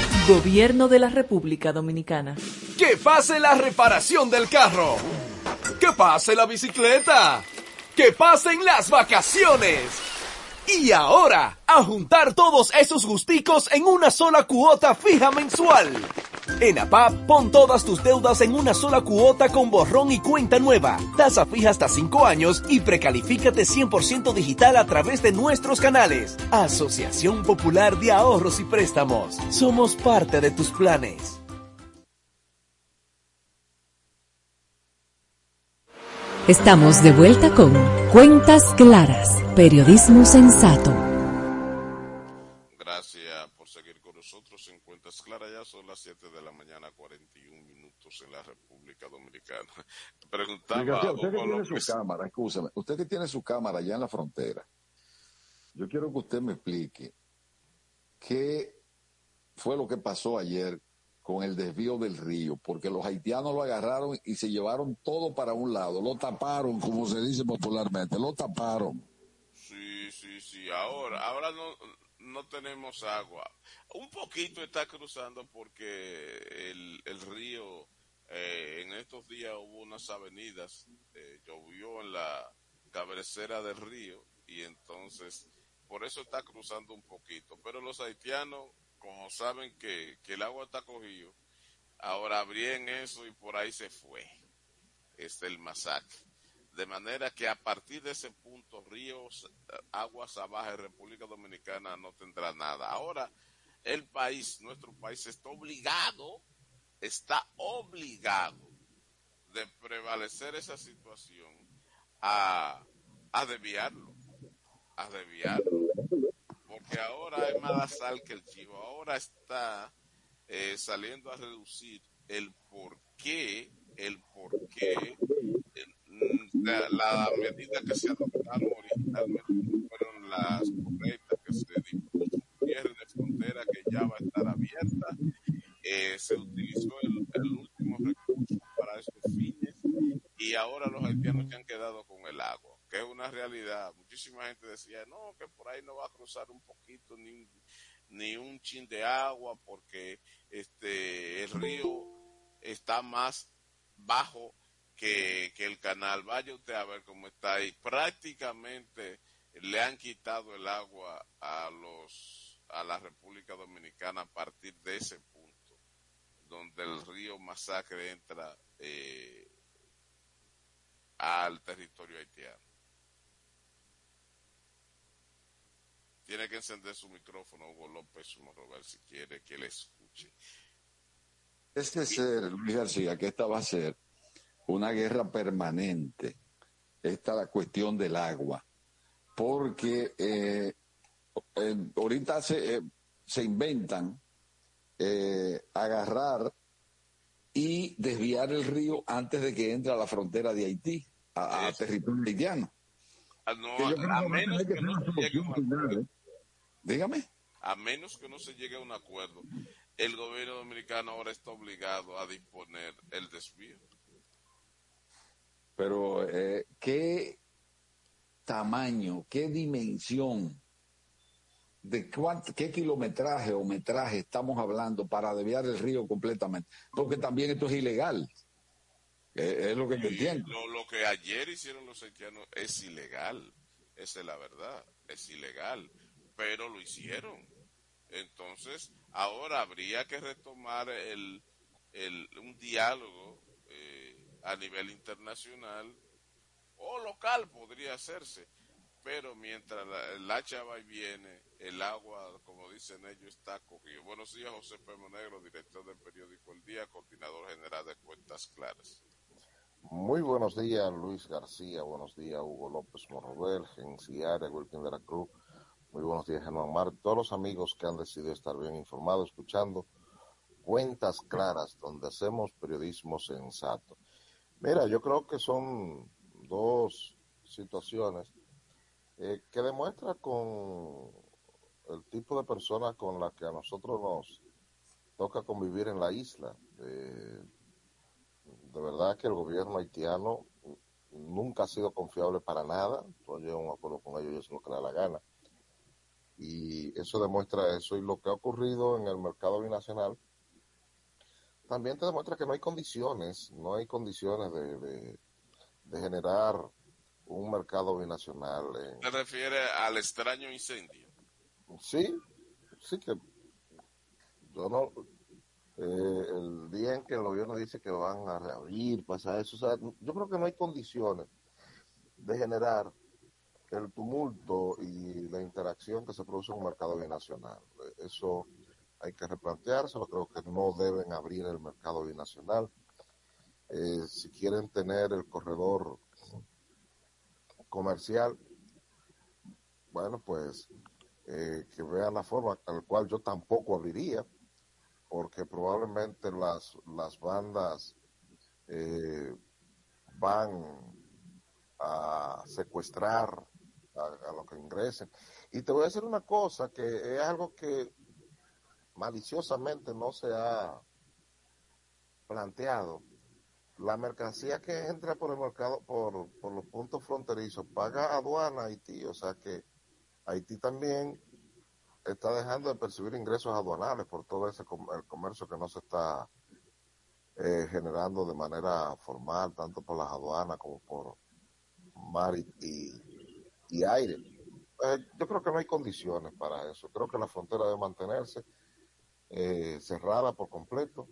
Gobierno de la República Dominicana. Que pase la reparación del carro. Que pase la bicicleta. Que pasen las vacaciones. Y ahora, a juntar todos esos gusticos en una sola cuota fija mensual. En APAP, pon todas tus deudas en una sola cuota con borrón y cuenta nueva. Tasa fija hasta 5 años y precalifícate 100% digital a través de nuestros canales. Asociación Popular de Ahorros y Préstamos. Somos parte de tus planes. Estamos de vuelta con Cuentas Claras, Periodismo Sensato. Son las 7 de la mañana, 41 minutos en la República Dominicana. Preguntaba Oiga, usted que tiene su cámara, escúchame, usted que tiene su cámara allá en la frontera, yo quiero que usted me explique qué fue lo que pasó ayer con el desvío del río, porque los haitianos lo agarraron y se llevaron todo para un lado, lo taparon, como se dice popularmente, lo taparon. Sí, sí, sí. Ahora, ahora no, no tenemos agua. Un poquito está cruzando porque el, río, eh, en estos días hubo unas avenidas, eh, llovió en la cabecera del río y entonces por eso está cruzando un poquito. Pero los haitianos, como saben que, que el agua está cogido, ahora abrían eso y por ahí se fue. Este el masacre. De manera que a partir de ese punto, ríos, aguas abajo, República Dominicana no tendrá nada. Ahora, el país, nuestro país está obligado, está obligado de prevalecer esa situación a, a desviarlo, a desviarlo. Porque ahora es más sal que el chivo. Ahora está eh, saliendo a reducir el por qué, el por qué la, la medida que se adoptaron originalmente fueron las correctas, que se dispuso frontera que ya va a estar abierta, eh, se utilizó el, último recurso para esos fines y ahora los haitianos se han quedado con el agua, que es una realidad. Muchísima gente decía, no, que por ahí no va a cruzar un poquito ni, ni un chin de agua porque este el río está más bajo que, que, el canal. Vaya usted a ver cómo está ahí. Prácticamente le han quitado el agua a los a la República Dominicana a partir de ese punto, donde el río Masacre entra eh, al territorio haitiano. Tiene que encender su micrófono, Hugo López Morrover, si quiere que le escuche. Este ser, Luis García, que esta va a ser una guerra permanente. Esta la cuestión del agua. Porque eh, eh, ahorita se, eh, se inventan agarrar y desviar el río antes de que entre a la frontera de Haití, a, a territorio haitiano. Ah, no, a, a menos que, que no se llegue a un acuerdo. Dígame. A menos que no se llegue a un acuerdo, el gobierno dominicano ahora está obligado a disponer el desvío. Pero, eh, ¿qué tamaño, qué dimensión, de cuánto, qué kilometraje o metraje estamos hablando para desviar el río completamente? Porque también esto es ilegal. Eh, es lo que yo entiendo. Lo, lo, que ayer hicieron los haitianos es ilegal. Esa es la verdad. Es ilegal. Pero lo hicieron. Entonces, ahora habría que retomar el, el, un diálogo a nivel internacional o local podría hacerse, pero mientras la, el hacha va y viene, el agua, como dicen ellos, está cogido. Buenos días, José Negro, director del periódico El Día, coordinador general de Cuentas Claras. Muy buenos días, Luis García, buenos días, Hugo López Morrobel, Genciara, Wilkin de la Cruz. Muy buenos días, Germán Mar. Todos los amigos que han decidido estar bien informados, escuchando cuentas claras, donde hacemos periodismo sensato. Mira, yo creo que son dos situaciones eh, que demuestra con el tipo de personas con las que a nosotros nos toca convivir en la isla. Eh, de verdad que el gobierno haitiano nunca ha sido confiable para nada. Yo llevo un acuerdo con ellos y eso es lo que le da la gana. Y eso demuestra eso. Y lo que ha ocurrido en el mercado binacional también te demuestra que no hay condiciones, no hay condiciones de, de, generar un mercado binacional. En... ¿Te refiere al extraño incendio? Sí, sí que yo no, eh, el día en que el gobierno dice que van a reabrir, pasa eso, o sea, yo creo que no hay condiciones de generar el tumulto y la interacción que se produce en un mercado binacional. Eso hay que replanteárselo, creo que no deben abrir el mercado binacional. Eh, si quieren tener el corredor comercial, bueno, pues eh, que vean la forma al cual yo tampoco abriría, porque probablemente las, las bandas eh, van a secuestrar a, a los que ingresen. Y te voy a decir una cosa, que es algo que maliciosamente no se ha planteado. La mercancía que entra por el mercado, por, por los puntos fronterizos, paga aduana a Haití, o sea que Haití también está dejando de percibir ingresos aduanales por todo ese el comercio que no se está eh, generando de manera formal, tanto por las aduanas como por mar y, y, y aire. Eh, yo creo que no hay condiciones para eso. Creo que la frontera debe mantenerse eh, cerrada por completo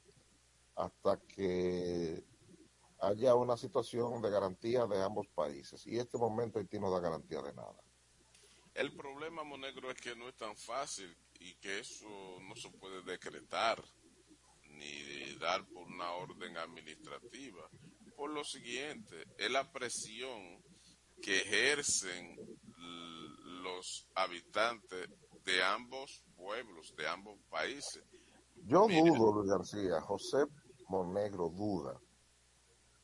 hasta que haya una situación de garantía de ambos países. Y este momento Haití no da garantía de nada. El problema, Monegro, es que no es tan fácil y que eso no se puede decretar ni dar por una orden administrativa. Por lo siguiente, es la presión que ejercen los habitantes de ambos pueblos, de ambos países. Yo Mira, dudo, Luis García, José Monegro duda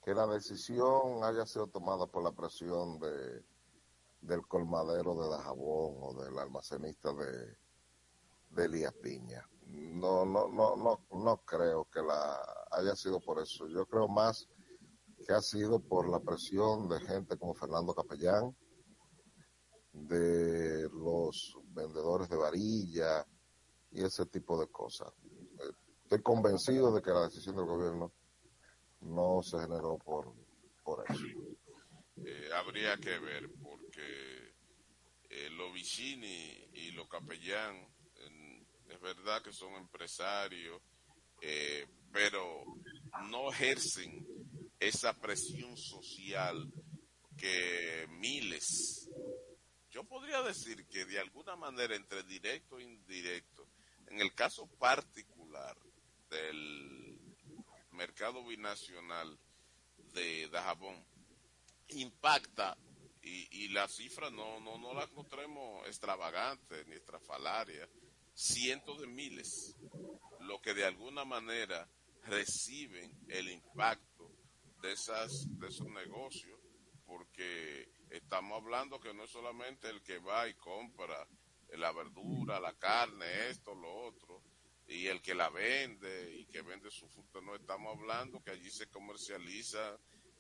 que la decisión haya sido tomada por la presión de del colmadero de Dajabón o del almacenista de, de Elías Piña. No, no, no, no, no creo que la haya sido por eso. Yo creo más que ha sido por la presión de gente como Fernando Capellán, de los vendedores de varilla y ese tipo de cosas. Estoy convencido de que la decisión del gobierno no se generó por, por eso. Eh, habría que ver, porque eh, los vicini y los capellán, eh, es verdad que son empresarios, eh, pero no ejercen esa presión social que miles, yo podría decir que de alguna manera entre directo e indirecto, en el caso particular del mercado binacional de Dajabón, impacta y, y la cifra no, no, no la encontremos extravagante ni estrafalaria, cientos de miles, lo que de alguna manera reciben el impacto de esas, de esos negocios, porque estamos hablando que no es solamente el que va y compra la verdura, la carne, esto, lo otro, y el que la vende y que vende su fruta, no estamos hablando que allí se comercializa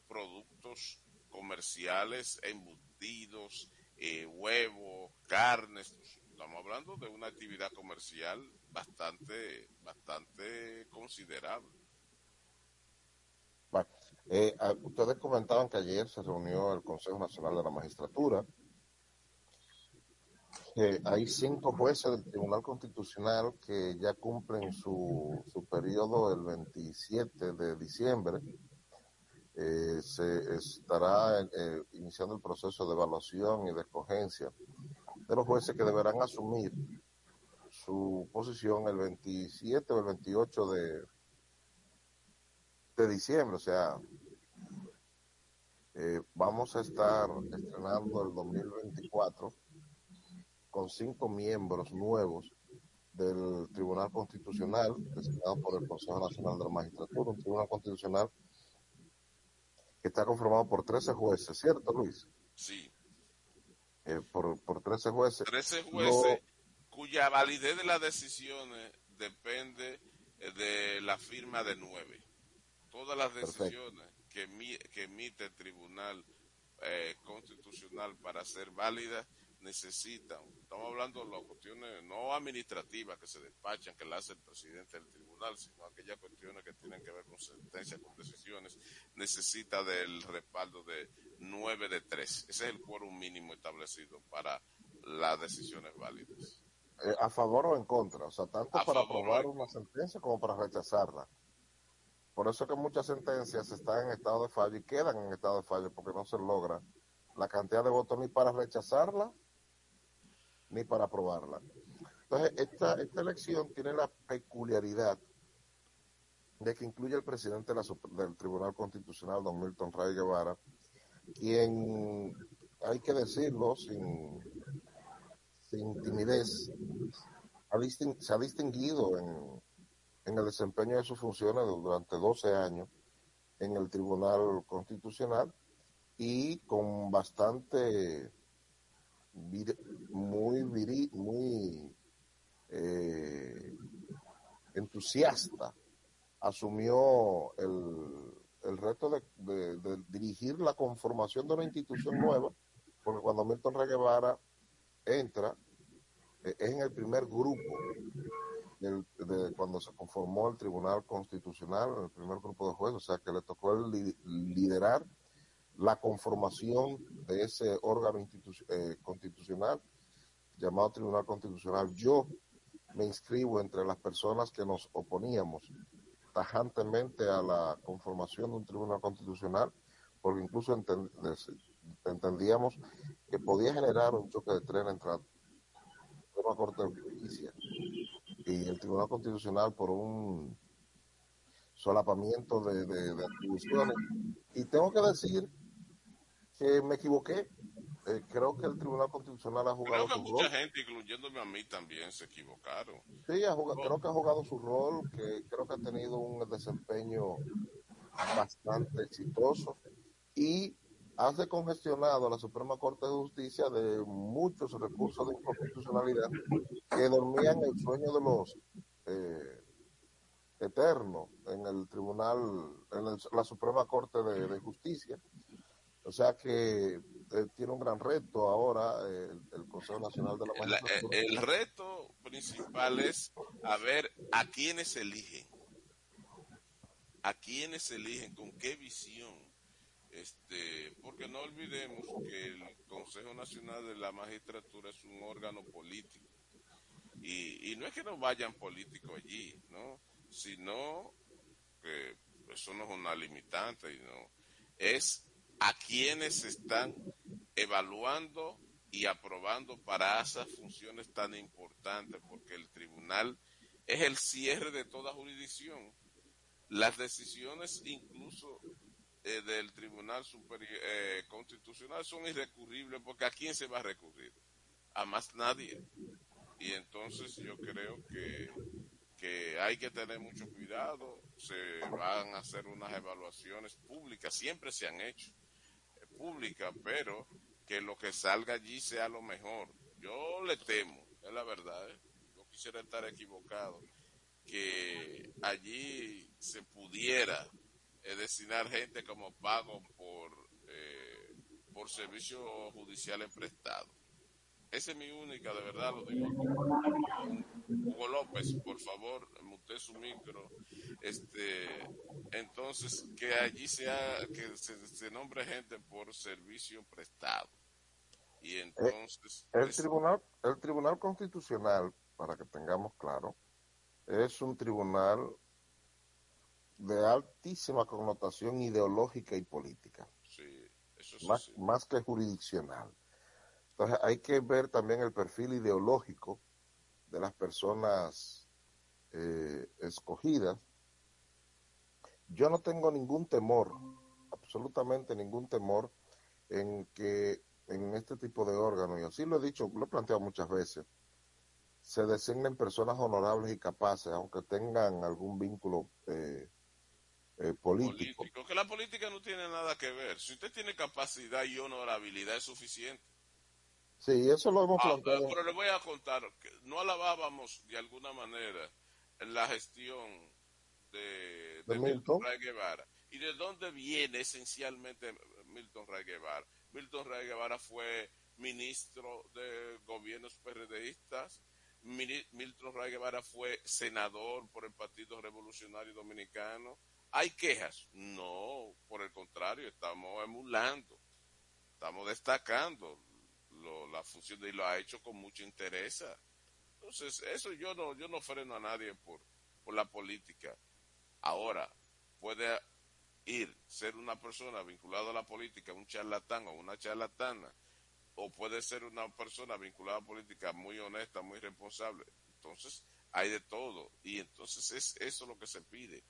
productos comerciales, embutidos, eh, huevos, carnes. Estamos hablando de una actividad comercial bastante, bastante considerable. Eh, ustedes comentaban que ayer se reunió el Consejo Nacional de la Magistratura. Eh, hay cinco jueces del Tribunal Constitucional que ya cumplen su, su periodo el 27 de diciembre eh, se estará eh, iniciando el proceso de evaluación y de escogencia de los jueces que deberán asumir su posición el 27 o el 28 de, de diciembre, o sea, eh, vamos a estar estrenando el 2024 con cinco miembros nuevos del Tribunal Constitucional, designado por el Consejo Nacional de la Magistratura, un Tribunal Constitucional que está conformado por 13 jueces, ¿cierto, Luis? Sí. Eh, por, por 13 jueces. 13 jueces cuya validez de las decisiones depende eh, de la firma de nueve. Todas las decisiones que, que, emite el Tribunal eh, Constitucional para ser válidas necesitan, estamos hablando de las cuestiones no administrativas que se despachan, que la hace el presidente del tribunal, sino aquellas cuestiones que tienen que ver con sentencias, con decisiones, necesita del respaldo de nueve de tres. Ese es el quórum mínimo establecido para las decisiones válidas. Eh, a favor o en contra, o sea, tanto para aprobar una sentencia como para rechazarla. Por eso que muchas sentencias están en estado de fallo y quedan en estado de fallo porque no se logra la cantidad de votos ni para rechazarla ni para aprobarla. Entonces, esta, esta elección tiene la peculiaridad de que incluye al presidente del Tribunal Constitucional, don Milton Ray Guevara, quien, hay que decirlo sin, sin timidez, se ha distinguido en, en el desempeño de sus funciones durante 12 años en el Tribunal Constitucional y con bastante muy muy eh, entusiasta. Asumió el, el reto de, dirigir la conformación de una institución nueva, porque cuando Milton Rey Guevara entra, eh, es en el primer grupo de cuando se conformó el Tribunal Constitucional, el primer grupo de jueces, o sea que le tocó el, liderar la conformación de ese órgano eh, constitucional llamado Tribunal Constitucional. Yo me inscribo entre las personas que nos oponíamos tajantemente a la conformación de un Tribunal Constitucional, porque incluso entendíamos que podía generar un choque de tren entre la Corte de Justicia y el Tribunal Constitucional por un solapamiento de, de atribuciones. Y tengo que decir que me equivoqué. Eh, creo que el Tribunal Constitucional ha jugado creo que mucha gente, incluyéndome a mí también, se equivocaron. Sí, ha jugado, creo que ha jugado su rol, que creo que ha tenido un desempeño bastante exitoso y ha descongestionado a la Suprema Corte de Justicia de muchos recursos de inconstitucionalidad que dormían el sueño de los eh, eternos en el Tribunal, en la Suprema Corte de Justicia o sea que eh, tiene un gran reto ahora eh, el, Consejo Nacional de la Magistratura. El, reto principal es a ver a quiénes eligen. A quiénes eligen, con qué visión. Este, porque no olvidemos que el Consejo Nacional de la Magistratura es un órgano político. Y, y no es que no vayan políticos allí, ¿no? Sino que eso no es una limitante, y no, es a quienes están evaluando y aprobando para esas funciones tan importantes, porque el tribunal es el cierre de toda jurisdicción. Las decisiones incluso eh, del Tribunal Superior, eh, Constitucional son irrecurribles, porque ¿a quién se va a recurrir? A más nadie. Y entonces yo creo que, que hay que tener mucho cuidado, se van a hacer unas evaluaciones públicas, siempre se han hecho pública, pero que lo que salga allí sea lo mejor. Yo le temo, es la verdad, ¿eh? yo quisiera estar equivocado, que allí se pudiera eh, destinar gente como pago por, eh, por servicio judicial prestado. Esa es mi única, de verdad lo digo. Hugo López, por favor, mute su micro. Este, entonces, que allí sea, que se, nombre gente por servicio prestado. Y entonces. el, tribunal, el Tribunal Constitucional, para que tengamos claro, es un tribunal de altísima connotación ideológica y política. Sí, eso más, más que jurisdiccional. Entonces hay que ver también el perfil ideológico de las personas eh, escogidas. Yo no tengo ningún temor, absolutamente ningún temor, en que en este tipo de órganos, y así lo he dicho, lo he planteado muchas veces, se designen personas honorables y capaces, aunque tengan algún vínculo eh, eh, político. político. Que la política no tiene nada que ver. Si usted tiene capacidad y honorabilidad es suficiente. Sí, eso lo hemos Ah, planteado. pero le voy a contar que no alabábamos de alguna manera la gestión de, ¿De de Milton? Ray Guevara. ¿Y de dónde viene esencialmente Milton Ray Guevara? Milton Ray Guevara fue ministro de gobiernos PRDistas. Milton Ray Guevara fue senador por el Partido Revolucionario Dominicano. ¿Hay quejas? No, por el contrario, estamos emulando, estamos destacando lo- la función de y lo ha hecho con mucho interés. Entonces, eso yo no, yo no freno a nadie por, por la política. Ahora, puede ir, ser una persona vinculada a la política, un charlatán o una charlatana, o puede ser una persona vinculada a la política muy honesta, muy responsable. Entonces, hay de todo. Y entonces es eso lo que se pide,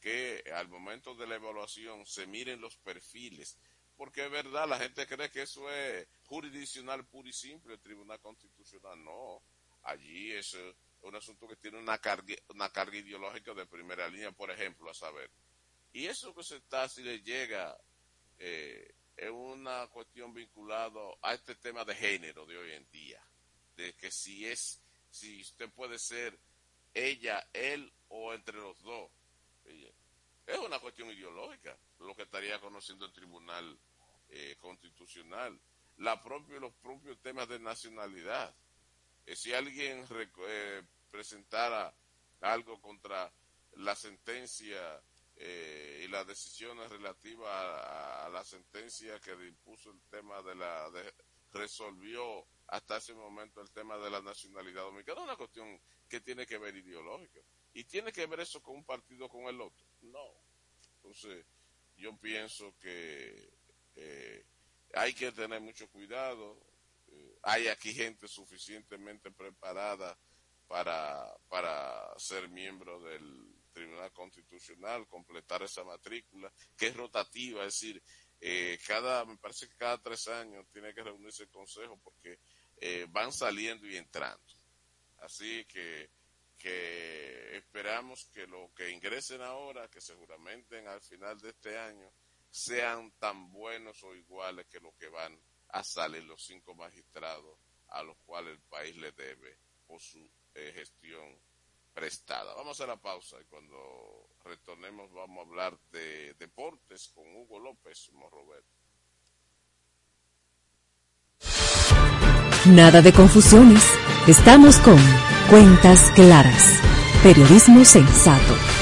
que al momento de la evaluación se miren los perfiles. Porque es verdad, la gente cree que eso es jurisdiccional puro y simple, el Tribunal Constitucional. No, allí es eh, un asunto que tiene una carga, una carga ideológica de primera línea, por ejemplo, a saber. Y eso que se está, si le llega, eh, es una cuestión vinculado a este tema de género de hoy en día, de que si es, si usted puede ser ella, él o entre los dos. Es una cuestión ideológica, lo que estaría conociendo el Tribunal eh, Constitucional. La propio, los propios temas de nacionalidad. Eh, si alguien eh, presentara algo contra la sentencia eh, y las decisiones relativas a, la sentencia que impuso el tema de la de- resolvió hasta ese momento el tema de la nacionalidad dominicana una cuestión que tiene que ver ideológica. Y tiene que ver eso con un partido con el otro. No. Entonces yo pienso que eh, hay que tener mucho cuidado hay aquí gente suficientemente preparada para, para ser miembro del Tribunal Constitucional, completar esa matrícula, que es rotativa, es decir, eh, cada, me parece que cada tres años tiene que reunirse el consejo porque eh, van saliendo y entrando. Así que, que esperamos que lo que ingresen ahora, que seguramente al final de este año, sean tan buenos o iguales que lo que van a salir los cinco magistrados a los cuales el país le debe por su eh, gestión prestada. Vamos a la pausa y cuando retornemos vamos a hablar de deportes con Hugo López Morrover. Nada de confusiones. Estamos con Cuentas Claras. Periodismo sensato.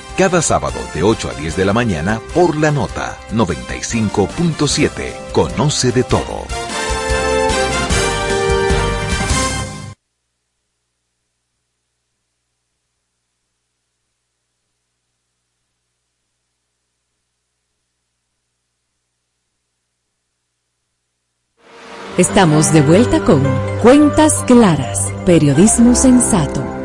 cada sábado de 8 a 10 de la mañana por la nota 95.7. Conoce de todo. Estamos de vuelta con Cuentas Claras, Periodismo Sensato.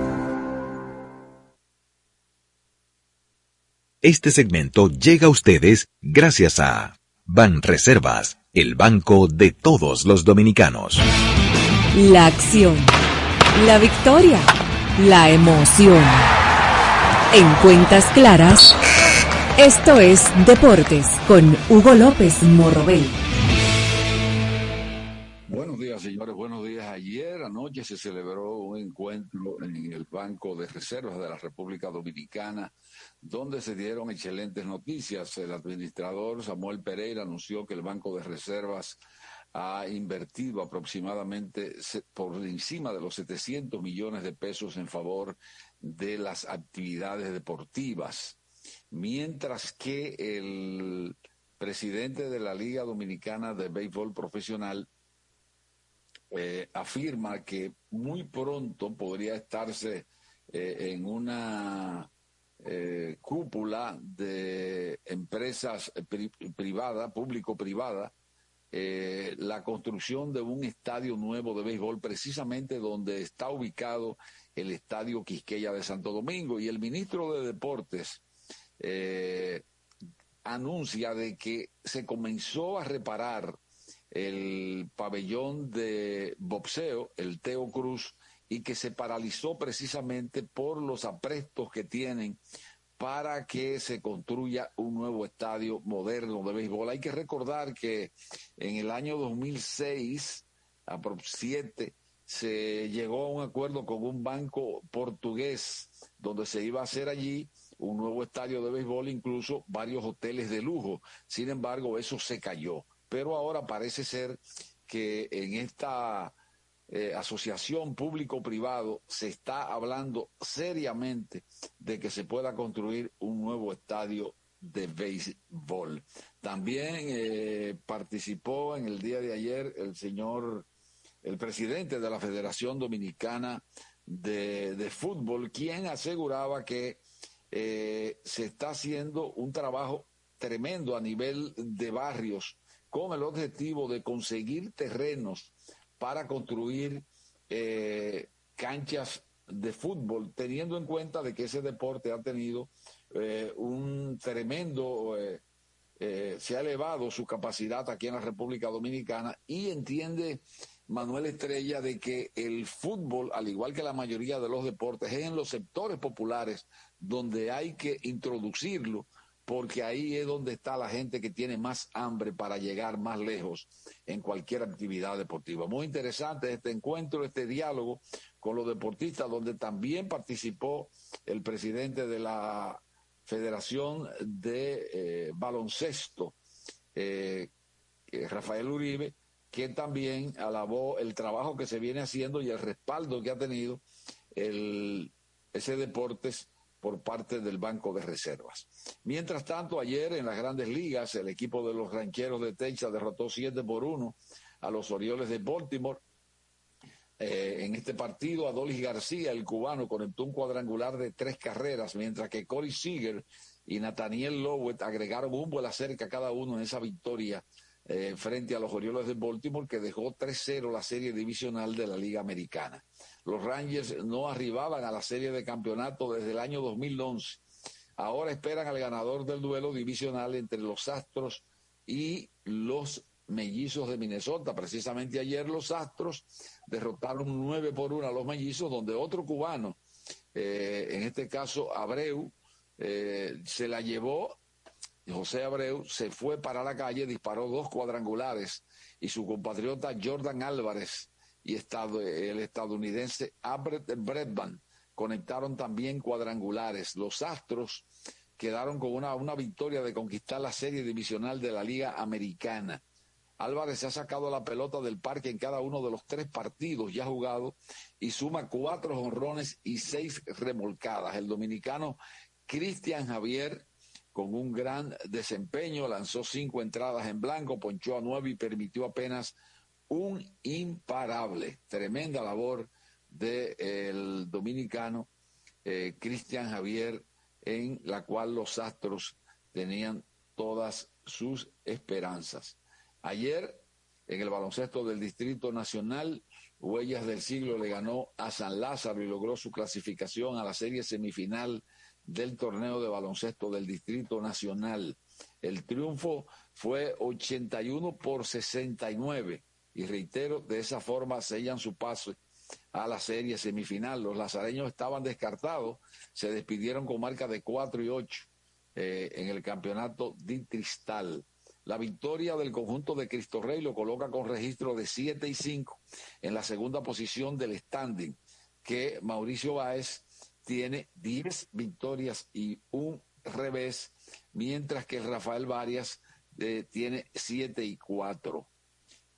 Este segmento llega a ustedes gracias a Ban Reservas, el banco de todos los dominicanos. La acción, la victoria, la emoción. En Cuentas Claras, esto es Deportes con Hugo López Morrobel. Señores. Buenos días. Ayer anoche se celebró un encuentro en el Banco de Reservas de la República Dominicana, donde se dieron excelentes noticias. El administrador Samuel Pereira anunció que el Banco de Reservas ha invertido aproximadamente por encima de los 700 millones de pesos en favor de las actividades deportivas, mientras que el presidente de la Liga Dominicana de Béisbol Profesional eh, afirma que muy pronto podría estarse eh, en una eh, cúpula de empresas privadas, público-privada, la construcción de un estadio nuevo de béisbol, precisamente donde está ubicado el estadio Quisqueya de Santo Domingo. Y el ministro de Deportes anuncia de que se comenzó a reparar el pabellón de boxeo, el Teo Cruz, y que se paralizó precisamente por los aprestos que tienen para que se construya un nuevo estadio moderno de béisbol. Hay que recordar que en el año 2006, a 7, se llegó a un acuerdo con un banco portugués donde se iba a hacer allí un nuevo estadio de béisbol, incluso varios hoteles de lujo. Sin embargo, eso se cayó pero ahora parece ser que en esta eh, asociación público-privado se está hablando seriamente de que se pueda construir un nuevo estadio de béisbol. También eh, participó en el día de ayer el señor, el presidente de la Federación Dominicana de, Fútbol, quien aseguraba que eh, se está haciendo un trabajo tremendo a nivel de barrios con el objetivo de conseguir terrenos para construir eh, canchas de fútbol, teniendo en cuenta de que ese deporte ha tenido eh, un tremendo, eh, se ha elevado su capacidad aquí en la República Dominicana y entiende Manuel Estrella de que el fútbol, al igual que la mayoría de los deportes, es en los sectores populares donde hay que introducirlo porque ahí es donde está la gente que tiene más hambre para llegar más lejos en cualquier actividad deportiva. Muy interesante este encuentro, este diálogo con los deportistas, donde también participó el presidente de la Federación de eh, Baloncesto, eh, eh, Rafael Uribe, que también alabó el trabajo que se viene haciendo y el respaldo que ha tenido ese deportes por parte del Banco de Reservas. Mientras tanto, ayer en las grandes ligas, el equipo de los rancheros de Texas derrotó 7 por 1 a los Orioles de Baltimore. Eh, en este partido, Adolis García, el cubano, conectó un cuadrangular de tres carreras, mientras que Corey Seager y Nathaniel Lowett agregaron un vuelo cerca cada uno en esa victoria eh, frente a los Orioles de Baltimore, que dejó 3-0 la serie divisional de la Liga Americana. Los Rangers no arribaban a la serie de campeonato desde el año 2011. Ahora esperan al ganador del duelo divisional entre los Astros y los Mellizos de Minnesota. Precisamente ayer los Astros derrotaron 9 por 1 a los Mellizos, donde otro cubano, eh, en este caso Abreu, eh, se la llevó. José Abreu se fue para la calle, disparó dos cuadrangulares y su compatriota Jordan Álvarez y el estadounidense Albert Bredman conectaron también cuadrangulares. Los Astros quedaron con una, una victoria de conquistar la serie divisional de la Liga Americana. Álvarez se ha sacado la pelota del parque en cada uno de los tres partidos ya jugado y suma cuatro honrones y seis remolcadas. El dominicano Cristian Javier, con un gran desempeño, lanzó cinco entradas en blanco, ponchó a nueve y permitió apenas un imparable, tremenda labor del dominicano eh, Cristian Javier, en la cual los Astros tenían todas sus esperanzas. Ayer En el baloncesto del Distrito Nacional, Huellas del Siglo le ganó a San Lázaro y logró su clasificación a la serie semifinal del torneo de baloncesto del Distrito Nacional. El triunfo fue 81 por 69 y reitero, de esa forma sellan su paso a la serie semifinal. Los lazareños estaban descartados, se despidieron con marca de 4 y 8 eh, en el campeonato ditristal. La victoria del conjunto de Cristo Rey lo coloca con registro de 7 y 5 en la segunda posición del standing, que Mauricio Báez tiene 10 victorias y un revés, mientras que Rafael Varias eh, tiene 7 y 4.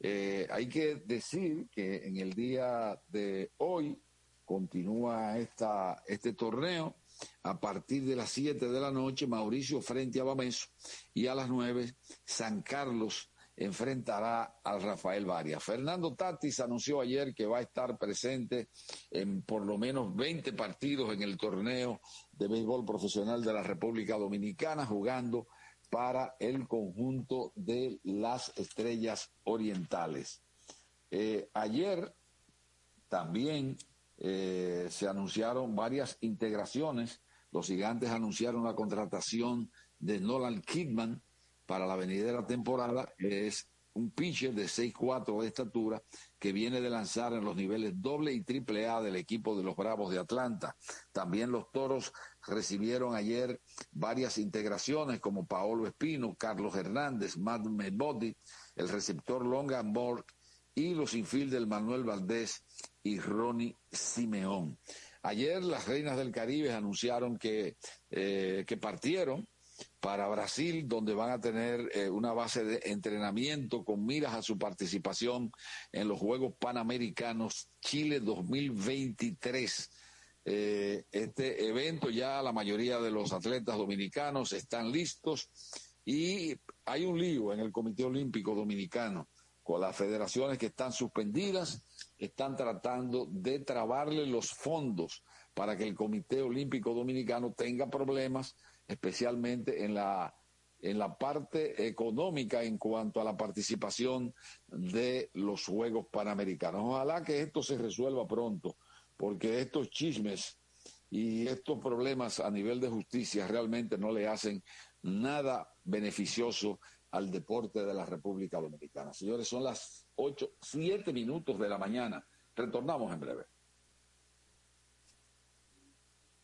Eh, hay que decir que en el día de hoy continúa esta, este torneo a partir de las 7 de la noche, Mauricio frente a Bameso y a las 9 San Carlos enfrentará al Rafael Varias. Fernando Tatis anunció ayer que va a estar presente en por lo menos 20 partidos en el torneo de béisbol profesional de la República Dominicana, jugando para el conjunto de las estrellas orientales. Eh, ayer también eh, se anunciaron varias integraciones. Los gigantes anunciaron la contratación de Nolan Kidman para la venidera temporada. Es un pitcher de 6'4 de estatura que viene de lanzar en los niveles doble y triple A del equipo de los Bravos de Atlanta. También los Toros recibieron ayer varias integraciones como Paolo Espino, Carlos Hernández, Matt Medbody, el receptor Longan Borg y los del Manuel Valdés y Ronnie Simeón. Ayer las Reinas del Caribe anunciaron que, eh, que partieron para Brasil, donde van a tener eh, una base de entrenamiento con miras a su participación en los Juegos Panamericanos Chile 2023. Eh, este evento ya la mayoría de los atletas dominicanos están listos y hay un lío en el Comité Olímpico Dominicano con las federaciones que están suspendidas, están tratando de trabarle los fondos para que el Comité Olímpico Dominicano tenga problemas especialmente en la, en la parte económica en cuanto a la participación de los Juegos Panamericanos. Ojalá que esto se resuelva pronto, porque estos chismes y estos problemas a nivel de justicia realmente no le hacen nada beneficioso al deporte de la República Dominicana. Señores, son las ocho, siete minutos de la mañana. Retornamos en breve.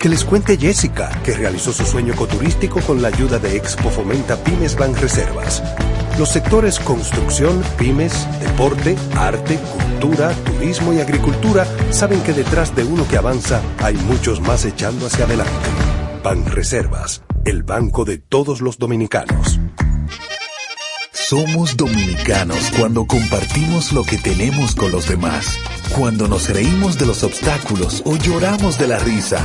Que les cuente Jessica, que realizó su sueño ecoturístico con la ayuda de Expo Fomenta Pymes Bank Reservas. Los sectores construcción, pymes, deporte, arte, cultura, turismo y agricultura saben que detrás de uno que avanza hay muchos más echando hacia adelante. Ban Reservas, el banco de todos los dominicanos. Somos dominicanos cuando compartimos lo que tenemos con los demás, cuando nos reímos de los obstáculos o lloramos de la risa.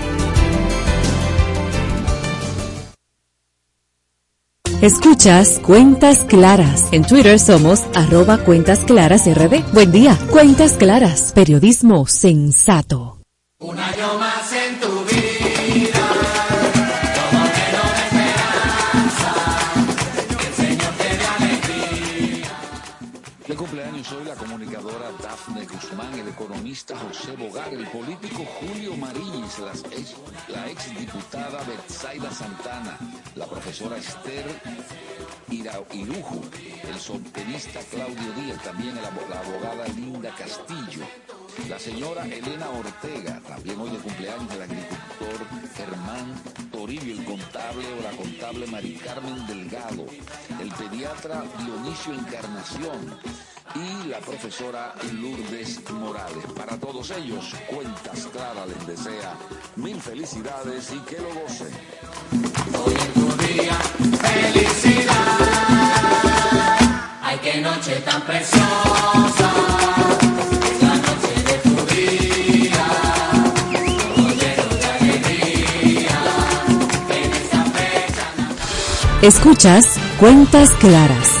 Escuchas Cuentas Claras. En Twitter somos arroba Cuentas Claras RD. Buen día. Cuentas Claras. Periodismo sensato. Un año más en tu economista José Bogar, el político Julio Mariñez, la ex diputada Betsaida Santana, la profesora Esther Irujo, el solterista Claudio Díaz, también la abogada Linda Castillo, la señora Elena Ortega, también hoy de cumpleaños el agricultor Germán Toribio, el contable o la contable Mari Carmen Delgado, el pediatra Dionisio Encarnación y la profesora Lourdes Morales. Para todos ellos, Cuentas Claras les desea mil felicidades y que lo gocen. Ay, qué noche tan preciosa. Es la noche de tu vida. De alegría. En esta fecha. Escuchas Cuentas Claras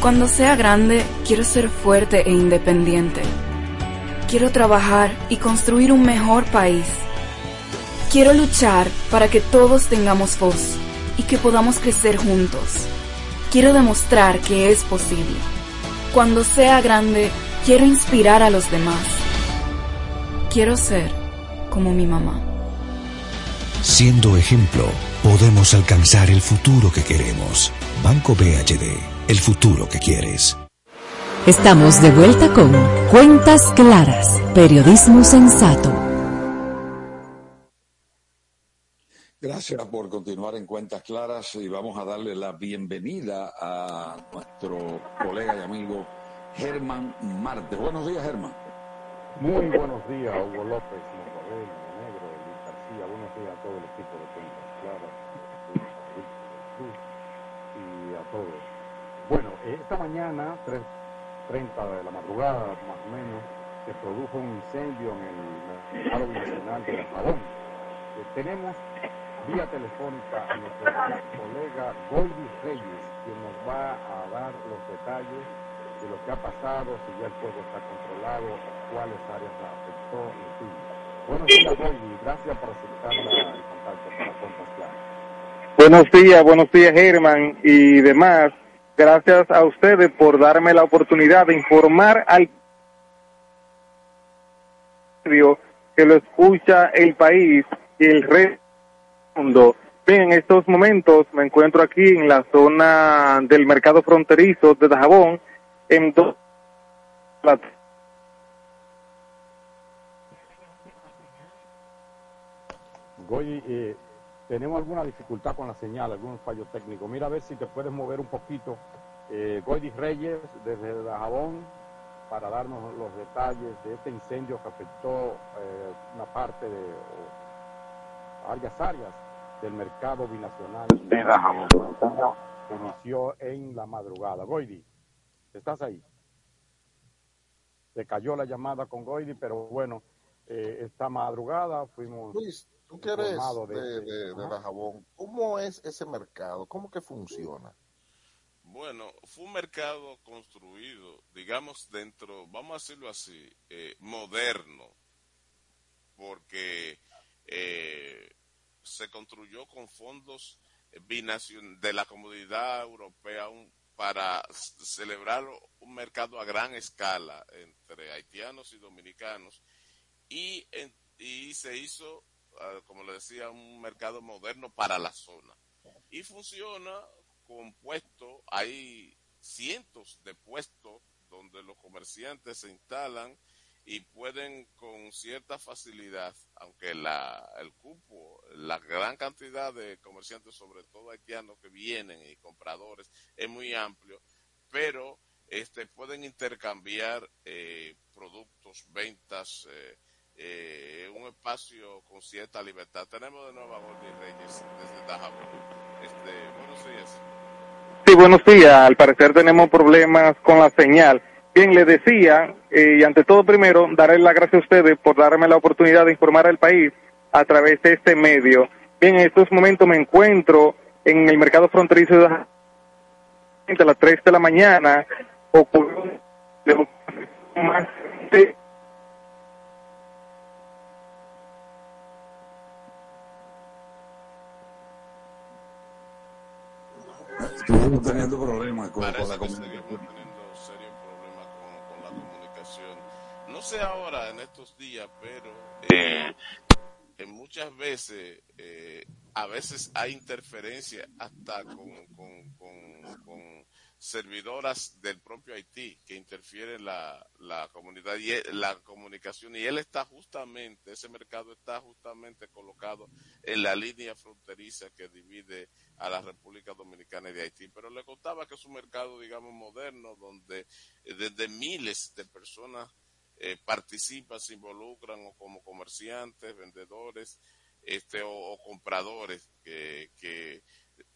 Cuando sea grande, quiero ser fuerte e independiente. Quiero trabajar y construir un mejor país. Quiero luchar para que todos tengamos voz y que podamos crecer juntos. Quiero demostrar que es posible. Cuando sea grande, quiero inspirar a los demás. Quiero ser como mi mamá. Siendo ejemplo, podemos alcanzar el futuro que queremos. Banco BHD, el futuro que quieres. Estamos de vuelta con Cuentas Claras, periodismo sensato. Gracias por continuar en Cuentas Claras y vamos a darle la bienvenida a nuestro colega y amigo Germán Marte. Buenos días, Germán. Muy buenos días, Hugo López, Montabel, Negro, Luis García. Buenos días a todo el equipo de Cuentas Claras, Cruz y a todos. Bueno, esta mañana, 3.30 de la madrugada, más o menos, se produjo un incendio en el mercado binacional de Jabón. Eh, tenemos vía telefónica a nuestro colega Goldi Reyes, quien nos va a dar los detalles de lo que ha pasado, si ya el fuego está controlado, cuáles áreas afectó, en fin. Buenos días, Goldi. Gracias por aceptar la- el contacto para Cuentas Claras. Buenos días, buenos días Germán y demás. Gracias a ustedes por darme la oportunidad de informar al que lo escucha el país y el resto del mundo. Bien, en estos momentos me encuentro aquí en la zona del mercado fronterizo de Dajabón, en do- la Goyi, eh, tenemos alguna dificultad con la señal, algún fallo técnico. Mira a ver si te puedes mover un poquito. Eh, Goydi Reyes, desde Dajabón, para darnos los detalles de este incendio que afectó eh, una parte de o varias áreas del mercado binacional de Dajabón. que inició en la madrugada. Goydi, ¿estás ahí? Se cayó la llamada con Goydi, pero bueno, eh, esta madrugada fuimos Luis, tú que eres de, de- de, de Ajá. Dajabón, ¿cómo es ese mercado? ¿Cómo que funciona? Bueno, fue un mercado construido, digamos, dentro, vamos a decirlo así, eh, moderno, porque eh, se construyó con fondos binacion- de la comunidad europea un- para celebrar un mercado a gran escala entre haitianos y dominicanos y, en- y se hizo, ah, como le decía, un mercado moderno para la zona. Y funciona con puestos, hay cientos de puestos donde los comerciantes se instalan y pueden con cierta facilidad, aunque la, el cupo la gran cantidad de comerciantes, sobre todo haitianos que vienen y compradores, es muy amplio, pero este pueden intercambiar eh, productos, ventas, eh, eh, un espacio con cierta libertad. Tenemos de nuevo a Gordy Reyes desde Dajabón. Este, buenos días. Sí, buenos días. Al parecer tenemos problemas con la señal. Bien, le decía, eh, y ante todo primero, darle las gracias a ustedes por darme la oportunidad de informar al país a través de este medio. Bien, en estos momentos me encuentro en el mercado fronterizo de Dajabón. a las 3 de la mañana ocurrió más de Estuvimos teniendo problemas con, con la comunicación. con, con la comunicación. No sé ahora en estos días, pero eh, que muchas veces, eh, a veces hay interferencia hasta con, con servidoras del propio Haití que interfieren la, la comunidad y él- la comunicación y él está justamente, ese mercado está justamente colocado en la línea fronteriza que divide a la República Dominicana y de Haití. Pero le contaba que es un mercado, digamos, moderno donde eh, desde miles de personas eh, participan, se involucran o como comerciantes, vendedores, este o, compradores que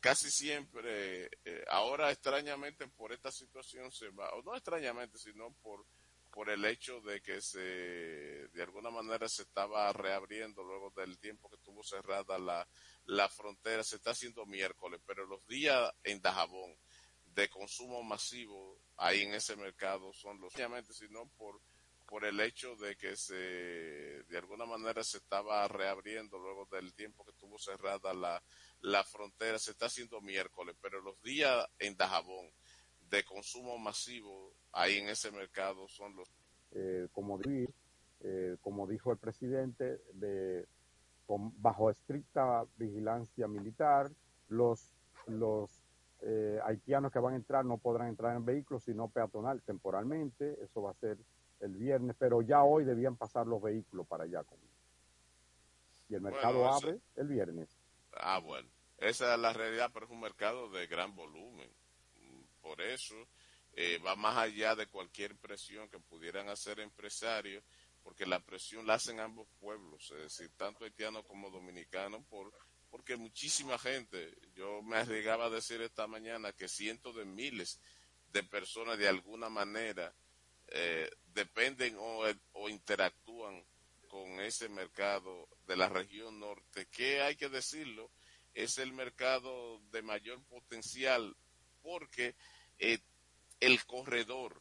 casi siempre, eh, ahora extrañamente por esta situación se va, o no extrañamente, sino por por el hecho de que se de alguna manera se estaba reabriendo luego del tiempo que estuvo cerrada la, la frontera, se está haciendo miércoles, pero los días en Dajabón de consumo masivo ahí en ese mercado son los obviamente sino por por el hecho de que se de alguna manera se estaba reabriendo luego del tiempo que estuvo cerrada la, la frontera, se está haciendo miércoles, pero los días en Dajabón de consumo masivo ahí en ese mercado son los eh, como, di- eh, como dijo el presidente, de, bajo estricta vigilancia militar, los, los eh, haitianos que van a entrar no podrán entrar en vehículos, sino peatonal temporalmente, eso va a ser el viernes, pero ya hoy debían pasar los vehículos para allá. Y el mercado Bueno, eso- abre el viernes. Ah, bueno. Esa es la realidad, pero es un mercado de gran volumen. Por eso eh, va más allá de cualquier presión que pudieran hacer empresarios, porque la presión la hacen ambos pueblos, es decir, tanto haitianos como dominicanos, por, porque muchísima gente, yo me arriesgaba a decir esta mañana que cientos de miles de personas de alguna manera eh, dependen o, o interactúan con ese mercado de la región norte, que hay que decirlo, es el mercado de mayor potencial porque eh, el corredor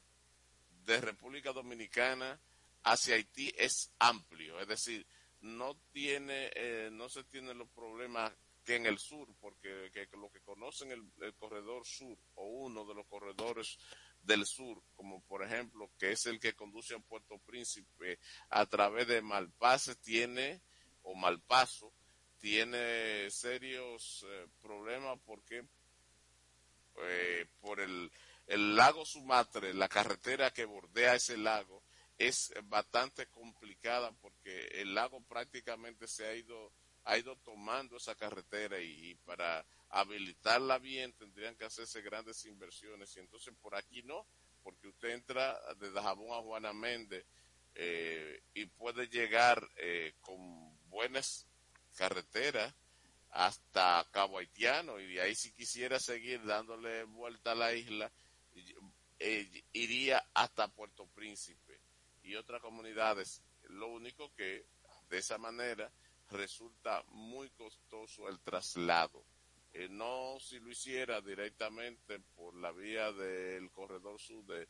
de República Dominicana hacia Haití es amplio, es decir, no tiene, eh, no se tienen los problemas que en el sur, porque que, lo que conocen el corredor sur o uno de los corredores del sur, como por ejemplo, que es el que conduce a Puerto Príncipe a través de Malpase, tiene, o Malpaso, tiene serios eh, problemas porque eh, por el, el lago Sumatre, la carretera que bordea ese lago, es bastante complicada porque el lago prácticamente se ha ido ha ido tomando esa carretera y, para habilitarla bien tendrían que hacerse grandes inversiones. Y entonces por aquí no porque usted entra de Dajabón a Juana Méndez eh, y puede llegar eh, con buenas carreteras hasta Cabo Haitiano y de ahí si quisiera seguir dándole vuelta a la isla eh, iría hasta Puerto Príncipe y otras comunidades. Lo único que de esa manera resulta muy costoso el traslado eh, no si lo hiciera directamente por la vía del corredor sur de,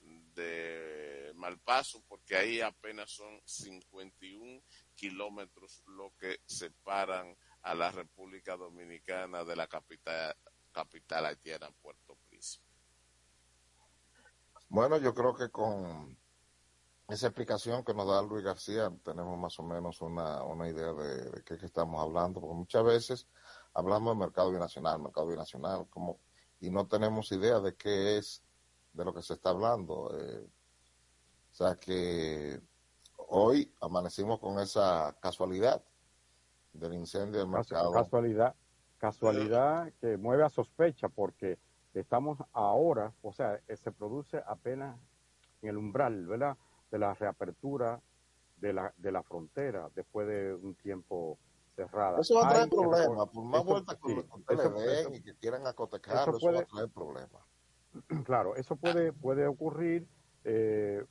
de Malpaso, porque ahí apenas son 51 kilómetros lo que separan a la República Dominicana de la capital, capital haitiana, Puerto Príncipe. Bueno, yo creo que con esa explicación que nos da Luis García tenemos más o menos una, una idea de, de qué que estamos hablando, porque muchas veces hablamos de mercado binacional, mercado binacional, como, y no tenemos idea de qué es de lo que se está hablando. Eh, o sea que hoy amanecimos con esa casualidad del incendio del mercado. Casualidad, casualidad que mueve a sospecha porque estamos ahora, o sea, eh, se produce apenas en el umbral, ¿verdad? De la reapertura de la, de la frontera después de un tiempo cerrada. Eso va a traer Hay- problemas, por más eso- vueltas que sí, ustedes eso- le den eso- y que quieran acotecarlo, eso eso, va a puede- traer problemas. Claro, eso puede, puede ocurrir eh,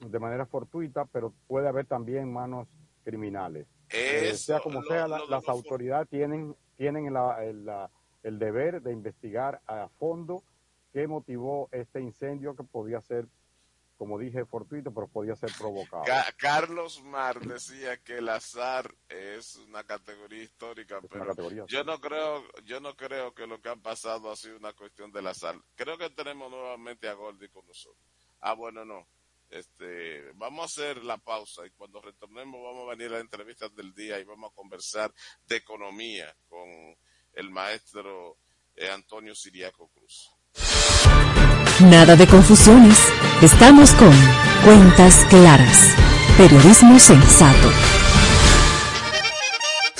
de manera fortuita, pero puede haber también manos criminales. Eh, sea como lo- sea, la- lo las autoridades tienen, tienen la- el, la- el deber de investigar a fondo qué motivó este incendio que podía ser, como dije, fortuito, pero podía ser provocado. Ca- Carlos Mar decía que el azar es una categoría histórica, pero categoría, yo no creo, yo no creo que lo que ha pasado ha sido una cuestión del azar. Creo que tenemos nuevamente a Gordy con nosotros. Ah, bueno, no. Este, vamos a hacer la pausa y cuando retornemos vamos a venir a la entrevista del día y vamos a conversar de economía con el maestro eh, Antonio Siriaco Cruz. Nada de confusiones. Estamos con Cuentas Claras. Periodismo sensato.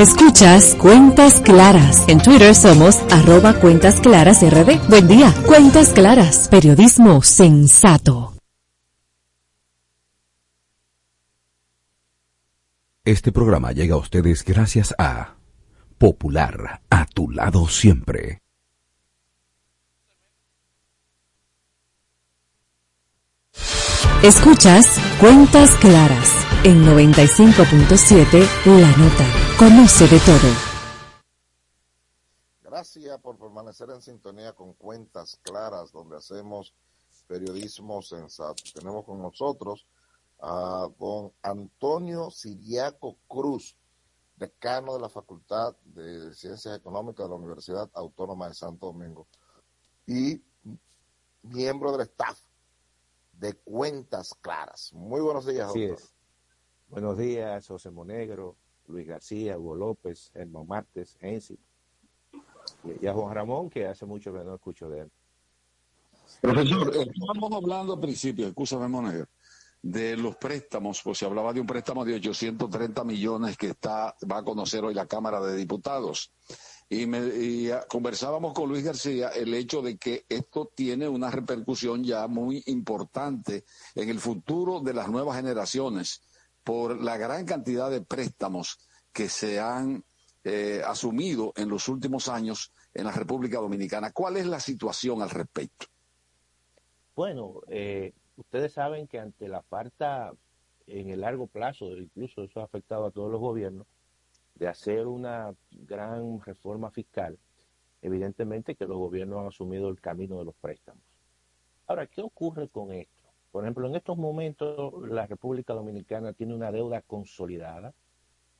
Escuchas Cuentas Claras. En Twitter somos arroba Cuentas Claras RD. Buen día. Cuentas Claras. Periodismo sensato. Este programa llega a ustedes gracias a Popular, a tu lado siempre. Escuchas Cuentas Claras en 95.7 La Nota. Conoce de todo. Gracias por permanecer en sintonía con Cuentas Claras, donde hacemos periodismo sensato. Tenemos con nosotros a don Antonio Siriaco Cruz, decano de la Facultad de Ciencias Económicas de la Universidad Autónoma de Santo Domingo y miembro del staff de Cuentas Claras. Muy buenos días, Así doctor. es. Buenos días, José Monegro, Luis García, Hugo López, Hermo Martes, Ensi. Y a Juan Ramón, que hace mucho que no escucho de él. Profesor, estamos hablando al principio, escúchame Monegro, de los préstamos, pues se hablaba de un préstamo de 830 millones que está va a conocer hoy la Cámara de Diputados. Y, me, y ah, conversábamos con Luis García el hecho de que esto tiene una repercusión ya muy importante en el futuro de las nuevas generaciones por la gran cantidad de préstamos que se han eh, asumido en los últimos años en la República Dominicana. ¿Cuál es la situación al respecto? Bueno, eh, ustedes saben que ante la falta en el largo plazo, incluso eso ha afectado a todos los gobiernos, de hacer una gran reforma fiscal, evidentemente que los gobiernos han asumido el camino de los préstamos. Ahora, ¿qué ocurre con esto? Por ejemplo, en estos momentos la República Dominicana tiene una deuda consolidada,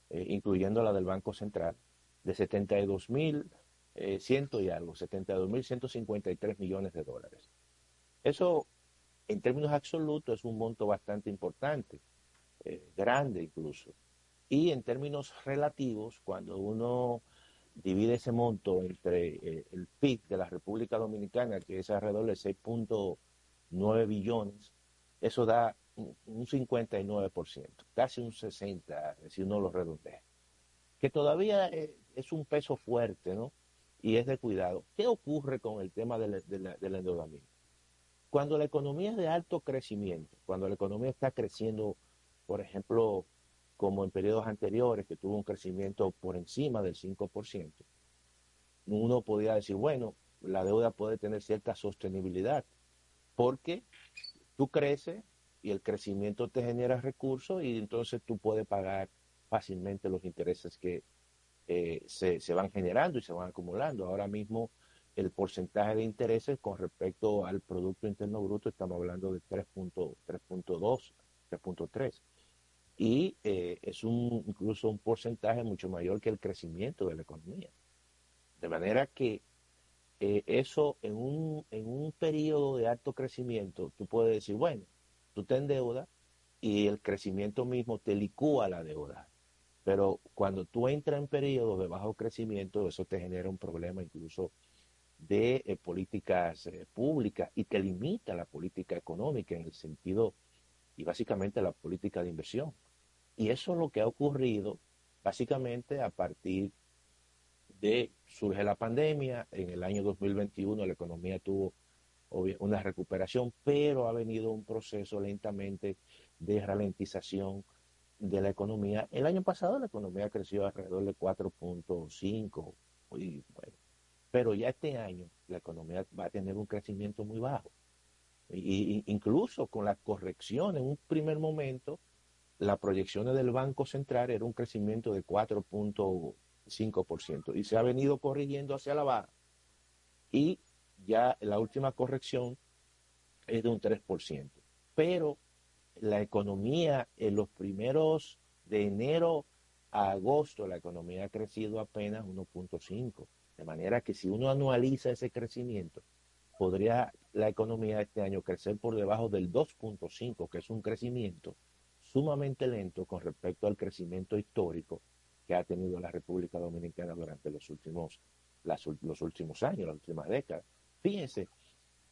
eh, incluyendo la del Banco Central, de 72 mil eh, ciento y algo, 72 mil 153 millones de dólares. Eso, en términos absolutos, es un monto bastante importante, eh, grande incluso. Y en términos relativos, cuando uno divide ese monto entre eh, el PIB de la República Dominicana, que es alrededor de 6.9 billones, eso da un, 59%, casi un 60%, si uno lo redondea. Que todavía eh, es un peso fuerte, ¿no? Y es de cuidado. ¿Qué ocurre con el tema del, del endeudamiento? Cuando la economía es de alto crecimiento, cuando la economía está creciendo, por ejemplo, como en periodos anteriores, que tuvo un crecimiento por encima del 5%, uno podría decir, bueno, la deuda puede tener cierta sostenibilidad, porque tú creces y el crecimiento te genera recursos y entonces tú puedes pagar fácilmente los intereses que eh, se, se, van generando y se van acumulando. Ahora mismo el porcentaje de intereses con respecto al Producto Interno Bruto estamos hablando de 3.2, 3.3 y eh, es un, incluso un porcentaje mucho mayor que el crecimiento de la economía. De manera que eh, eso en un, en un periodo de alto crecimiento, tú puedes decir, bueno, tú te endeudas y el crecimiento mismo te licúa la deuda. Pero cuando tú entras en periodos de bajo crecimiento, eso te genera un problema incluso de eh, políticas públicas y te limita la política económica en el sentido y básicamente la política de inversión. Y eso es lo que ha ocurrido básicamente a partir de surge la pandemia, en el año 2021 la economía tuvo una recuperación, pero ha venido un proceso lentamente de ralentización de la economía. El año pasado la economía creció alrededor de 4.5, bueno, pero ya este año la economía va a tener un crecimiento muy bajo. Y, incluso con la corrección en un primer momento, las proyecciones del Banco Central era un crecimiento de 4.5% y se ha venido corrigiendo hacia la baja. Y ya la última corrección es de un 3%. Pero la economía en los primeros de enero a agosto, la economía ha crecido apenas 1.5. De manera que si uno anualiza ese crecimiento, podría la economía este año crecer por debajo del 2.5, que es un crecimiento sumamente lento con respecto al crecimiento histórico que ha tenido la República Dominicana durante los últimos, los últimos años, las últimas décadas. Fíjense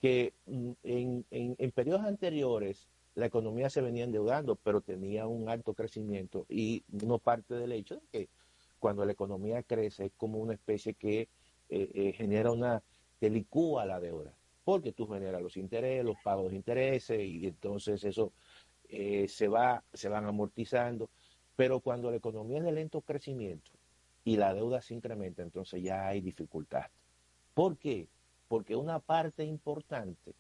que mm, en, en, periodos anteriores la economía se venía endeudando, pero tenía un alto crecimiento y no parte del hecho de que cuando la economía crece es como una especie que eh, eh, genera una, que licúa la deuda, porque tú generas los intereses, los pagos de intereses y entonces eso eh, se, va, se van amortizando, pero cuando la economía es de lento crecimiento y la deuda se incrementa, entonces ya hay dificultad. ¿Por qué? Porque una parte importante,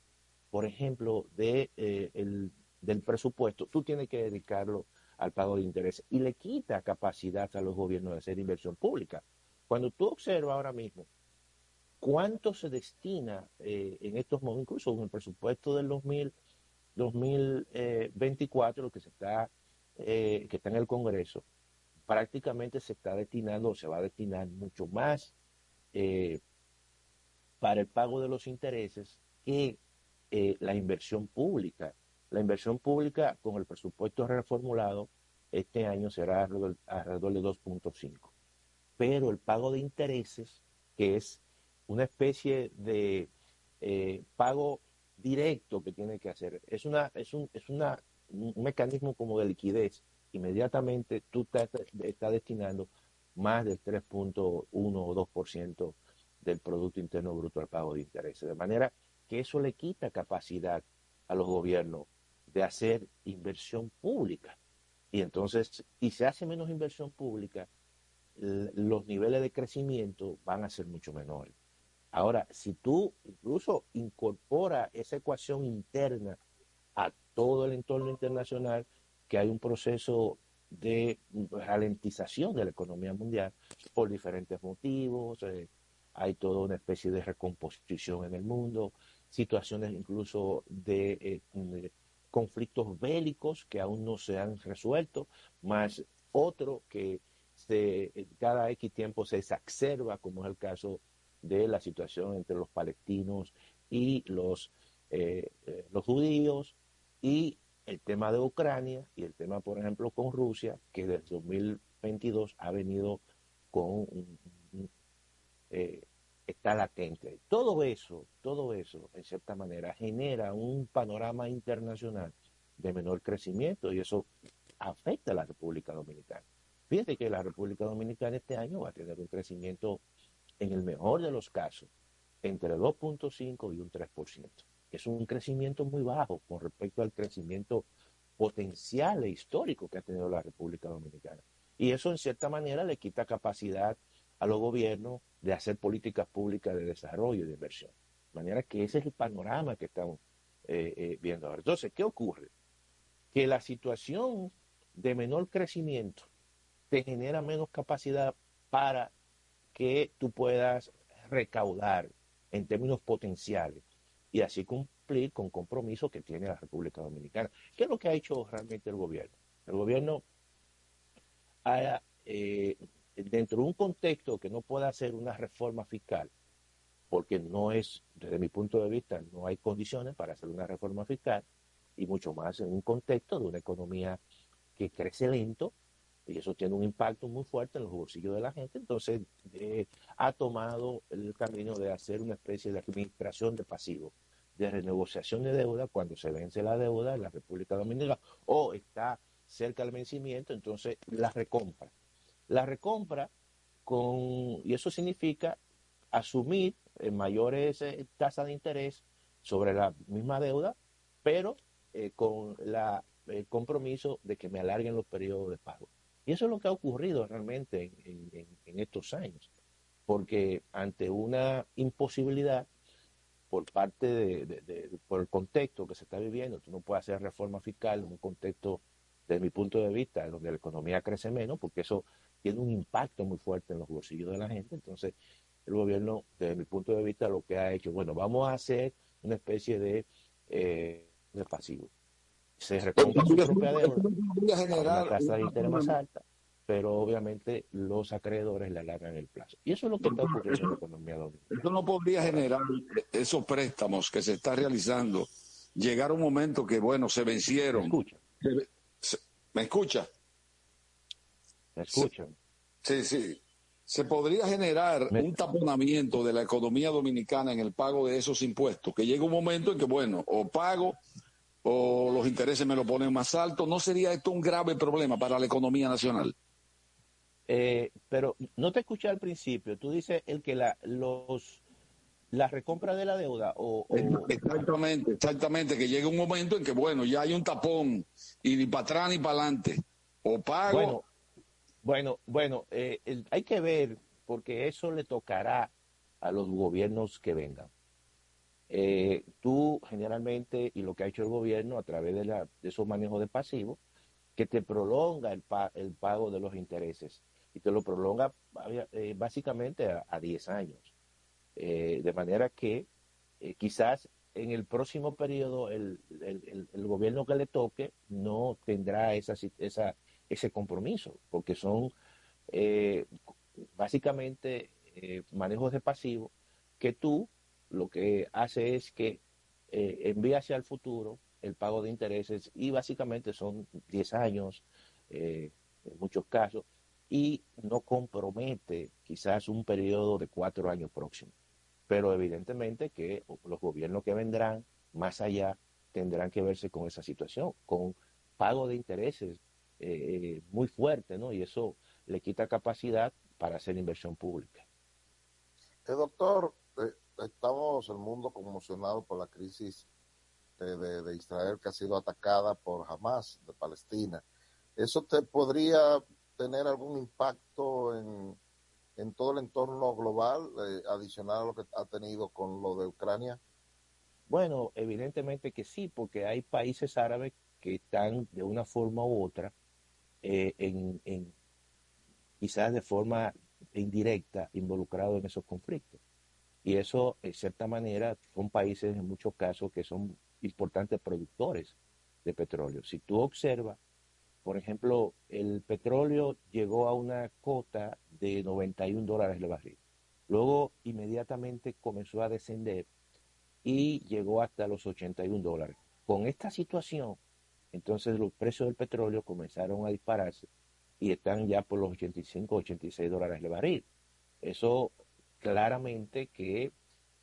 por ejemplo, de, eh, el, del presupuesto, tú tienes que dedicarlo al pago de intereses y le quita capacidad a los gobiernos de hacer inversión pública. Cuando tú observas ahora mismo cuánto se destina eh, en estos momentos, incluso en el presupuesto del 2000, 2024, lo que se está, eh, que está en el Congreso, prácticamente se está destinando, o se va a destinar mucho más eh, para el pago de los intereses que eh, la inversión pública. La inversión pública con el presupuesto reformulado este año será alrededor de 2.5. Pero el pago de intereses, que es una especie de pago directo que tiene que hacer. Es una, es un, es una, un mecanismo como de liquidez. Inmediatamente tú estás, estás destinando más del 3.1 o 2% del Producto Interno Bruto al pago de intereses. De manera que eso le quita capacidad a los gobiernos de hacer inversión pública. Y entonces, y se hace menos inversión pública, los niveles de crecimiento van a ser mucho menores. Ahora, si tú incluso incorpora esa ecuación interna a todo el entorno internacional, que hay un proceso de ralentización de la economía mundial por diferentes motivos, eh, hay toda una especie de recomposición en el mundo, situaciones incluso de, eh, de, conflictos bélicos que aún no se han resuelto, más otro que se, cada X tiempo se exacerba, como es el caso de la situación entre los palestinos y los, eh, eh, los judíos, y el tema de Ucrania y el tema, por ejemplo, con Rusia, que desde 2022 ha venido con eh, está latente. Todo eso, todo eso, en cierta manera, genera un panorama internacional de menor crecimiento y eso afecta a la República Dominicana. Fíjate que la República Dominicana este año va a tener un crecimiento, en el mejor de los casos, entre 2.5 y un 3%. Es un crecimiento muy bajo con respecto al crecimiento potencial e histórico que ha tenido la República Dominicana. Y eso, en cierta manera, le quita capacidad a los gobiernos de hacer políticas públicas de desarrollo y de inversión. De manera que ese es el panorama que estamos eh, eh, viendo ahora. Entonces, ¿qué ocurre? Que la situación de menor crecimiento te genera menos capacidad para que tú puedas recaudar en términos potenciales y así cumplir con compromisos que tiene la República Dominicana. ¿Qué es lo que ha hecho realmente el gobierno? El gobierno ha, eh, dentro de un contexto que no pueda hacer una reforma fiscal, porque no es, desde mi punto de vista, no hay condiciones para hacer una reforma fiscal, y mucho más en un contexto de una economía que crece lento, y eso tiene un impacto muy fuerte en los bolsillos de la gente, entonces eh, ha tomado el camino de hacer una especie de administración de pasivos, de renegociación de deuda cuando se vence la deuda en la República Dominicana o está cerca del vencimiento, entonces la recompra. La recompra con, y eso significa asumir mayores eh, tasas de interés sobre la misma deuda, pero eh, con el compromiso de que me alarguen los periodos de pago. Y eso es lo que ha ocurrido realmente en, estos años, porque ante una imposibilidad por parte de, por el contexto que se está viviendo, tú no puedes hacer reforma fiscal en un contexto, desde mi punto de vista, donde la economía crece menos, porque eso tiene un impacto muy fuerte en los bolsillos de la gente. Entonces, el gobierno, desde mi punto de vista, lo que ha hecho, bueno, vamos a hacer una especie de, eh, de pasivo se recompra su propia deuda la tasa de interés más alta, pero obviamente los acreedores le alargan el plazo. Y eso es lo que está ocurriendo en la economía dominicana. Eso no podría generar esos préstamos que se está realizando, llegar a un momento que, bueno, se vencieron. ¿Me escucha? ¿Me escucha? ¿Me escuchan? Sí, sí. Se podría generar un taponamiento de la economía dominicana en el pago de esos impuestos, que llega un momento en que, bueno, o pago o los intereses me lo ponen más alto. ¿No sería esto un grave problema para la economía nacional? Eh, pero no te escuché al principio. Tú dices el que la, los la recompra de la deuda o, exactamente exactamente que llegue un momento en que bueno ya hay un tapón y ni para atrás ni para adelante o pago bueno bueno bueno eh, hay que ver porque eso le tocará a los gobiernos que vengan eh, tú generalmente, y lo que ha hecho el gobierno a través de, la, de esos manejos de pasivos, que te prolonga el, el, pago de los intereses y te lo prolonga eh, básicamente a, 10 años. Eh, de manera que quizás en el próximo periodo el, el, el, gobierno que le toque no tendrá esa, esa, ese compromiso, porque son básicamente manejos de pasivos que tú lo que hace es que eh, envía hacia el futuro el pago de intereses y básicamente son 10 años eh, en muchos casos y no compromete quizás un periodo de cuatro años próximo. Pero evidentemente que los gobiernos que vendrán más allá tendrán que verse con esa situación, con pago de intereses eh, muy fuerte, ¿no? Y eso le quita capacidad para hacer inversión pública. Eh, doctor, eh, estamos el mundo conmocionado por la crisis de, de- Israel que ha sido atacada por Hamas de Palestina. ¿Eso te podría tener algún impacto en, en todo el entorno global, eh, adicional a lo que ha tenido con lo de Ucrania? Bueno, evidentemente que sí, porque hay países árabes que están de una forma u otra, eh, en, en- quizás de forma indirecta, involucrados en esos conflictos. Y eso, en cierta manera, son países en muchos casos que son importantes productores de petróleo. Si tú observas, por ejemplo, el petróleo llegó a una cota de 91 dólares el barril. Luego, inmediatamente comenzó a descender y llegó hasta los 81 dólares. Con esta situación, entonces los precios del petróleo comenzaron a dispararse y están ya por los 85, 86 dólares el barril. Eso claramente que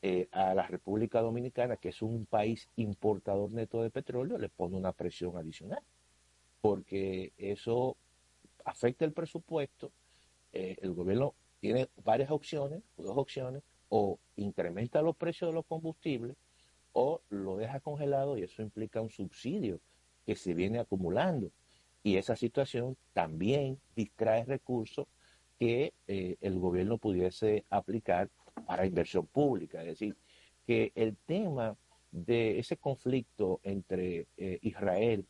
eh, a la República Dominicana, que es un país importador neto de petróleo, le pone una presión adicional, porque eso afecta el presupuesto. Eh, el gobierno tiene varias opciones, dos opciones, o incrementa los precios de los combustibles o lo deja congelado y eso implica un subsidio que se viene acumulando. Y esa situación también distrae recursos que eh, el gobierno pudiese aplicar para inversión pública. Es decir, que el tema de ese conflicto entre eh, Israel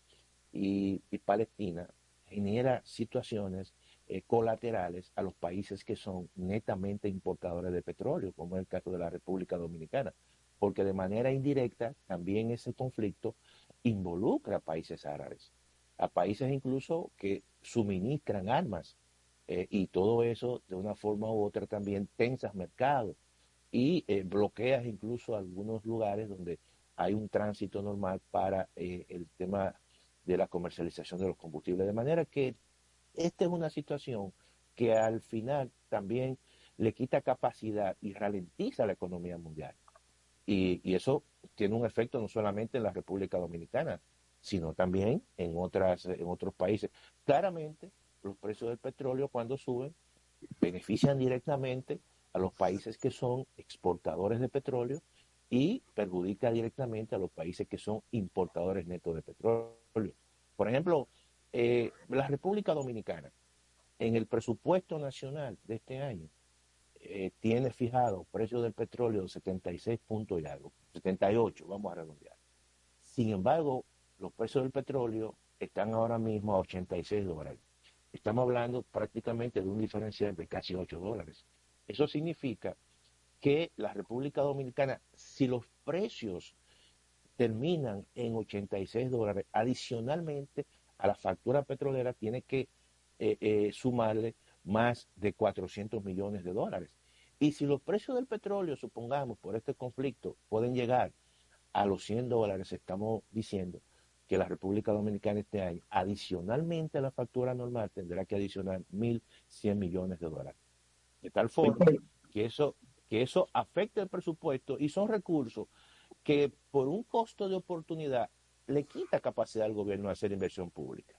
y, Palestina genera situaciones eh, colaterales a los países que son netamente importadores de petróleo, como es el caso de la República Dominicana, porque de manera indirecta también ese conflicto involucra a países árabes, a países incluso que suministran armas eh, y todo eso de una forma u otra también tensas mercados y eh, bloqueas incluso algunos lugares donde hay un tránsito normal para eh, el tema de la comercialización de los combustibles. De manera que esta es una situación que al final también le quita capacidad y ralentiza la economía mundial. Y, y eso tiene un efecto no solamente en la República Dominicana, sino también en, otras, en otros países. Claramente, los precios del petróleo cuando suben benefician directamente a los países que son exportadores de petróleo y perjudica directamente a los países que son importadores netos de petróleo. Por ejemplo, eh, la República Dominicana, en el presupuesto nacional de este año, eh, tiene fijado precio del petróleo de 76 puntos y algo, 78, vamos a redondear. Sin embargo, los precios del petróleo están ahora mismo a 86 dólares. Estamos hablando prácticamente de un diferencial de casi 8 dólares. Eso significa que la República Dominicana, si los precios terminan en 86 dólares, adicionalmente a la factura petrolera tiene que eh, eh, sumarle más de 400 millones de dólares. Y si los precios del petróleo, supongamos, por este conflicto, pueden llegar a los 100 dólares, estamos diciendo que la República Dominicana este año, adicionalmente a la factura normal, tendrá que adicionar 1.100 millones de dólares. De tal forma que eso, que eso afecta el presupuesto y son recursos que por un costo de oportunidad le quita capacidad al gobierno de hacer inversión pública.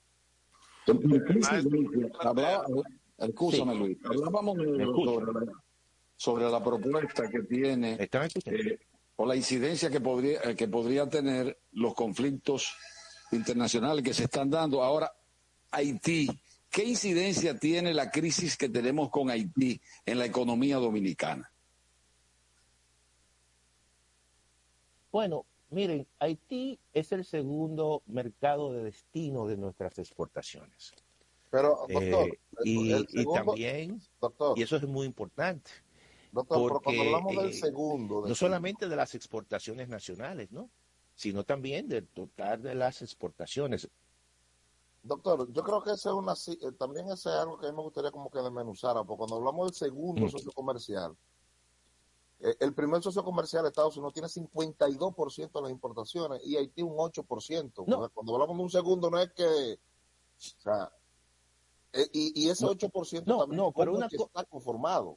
Escúchame, Sí. Luis, hablábamos sobre, la, sobre la propuesta que tiene eh, o la incidencia que podría, eh, que podría tener los conflictos internacionales que se están dando. Ahora, Haití, ¿qué incidencia tiene la crisis que tenemos con Haití en la economía dominicana? Bueno, miren, Haití es el segundo mercado de destino de nuestras exportaciones. Pero, doctor, Eh, y, el y segundo- también, doctor, y eso es muy importante. doctor, pero porque, cuando hablamos del eh, segundo, no solamente de las exportaciones nacionales, ¿no? Sino también del total de las exportaciones. Doctor, yo creo que ese es una, eh, también ese es algo que a mí me gustaría como que desmenuzara, porque cuando hablamos del segundo Mm. socio comercial, eh, el primer socio comercial de Estados Unidos tiene 52% de las importaciones y Haití un 8%. O sea, Cuando hablamos de un segundo no es que, o sea, eh, y, y ese No, 8% no, también no, pero ¿cómo una está conformado.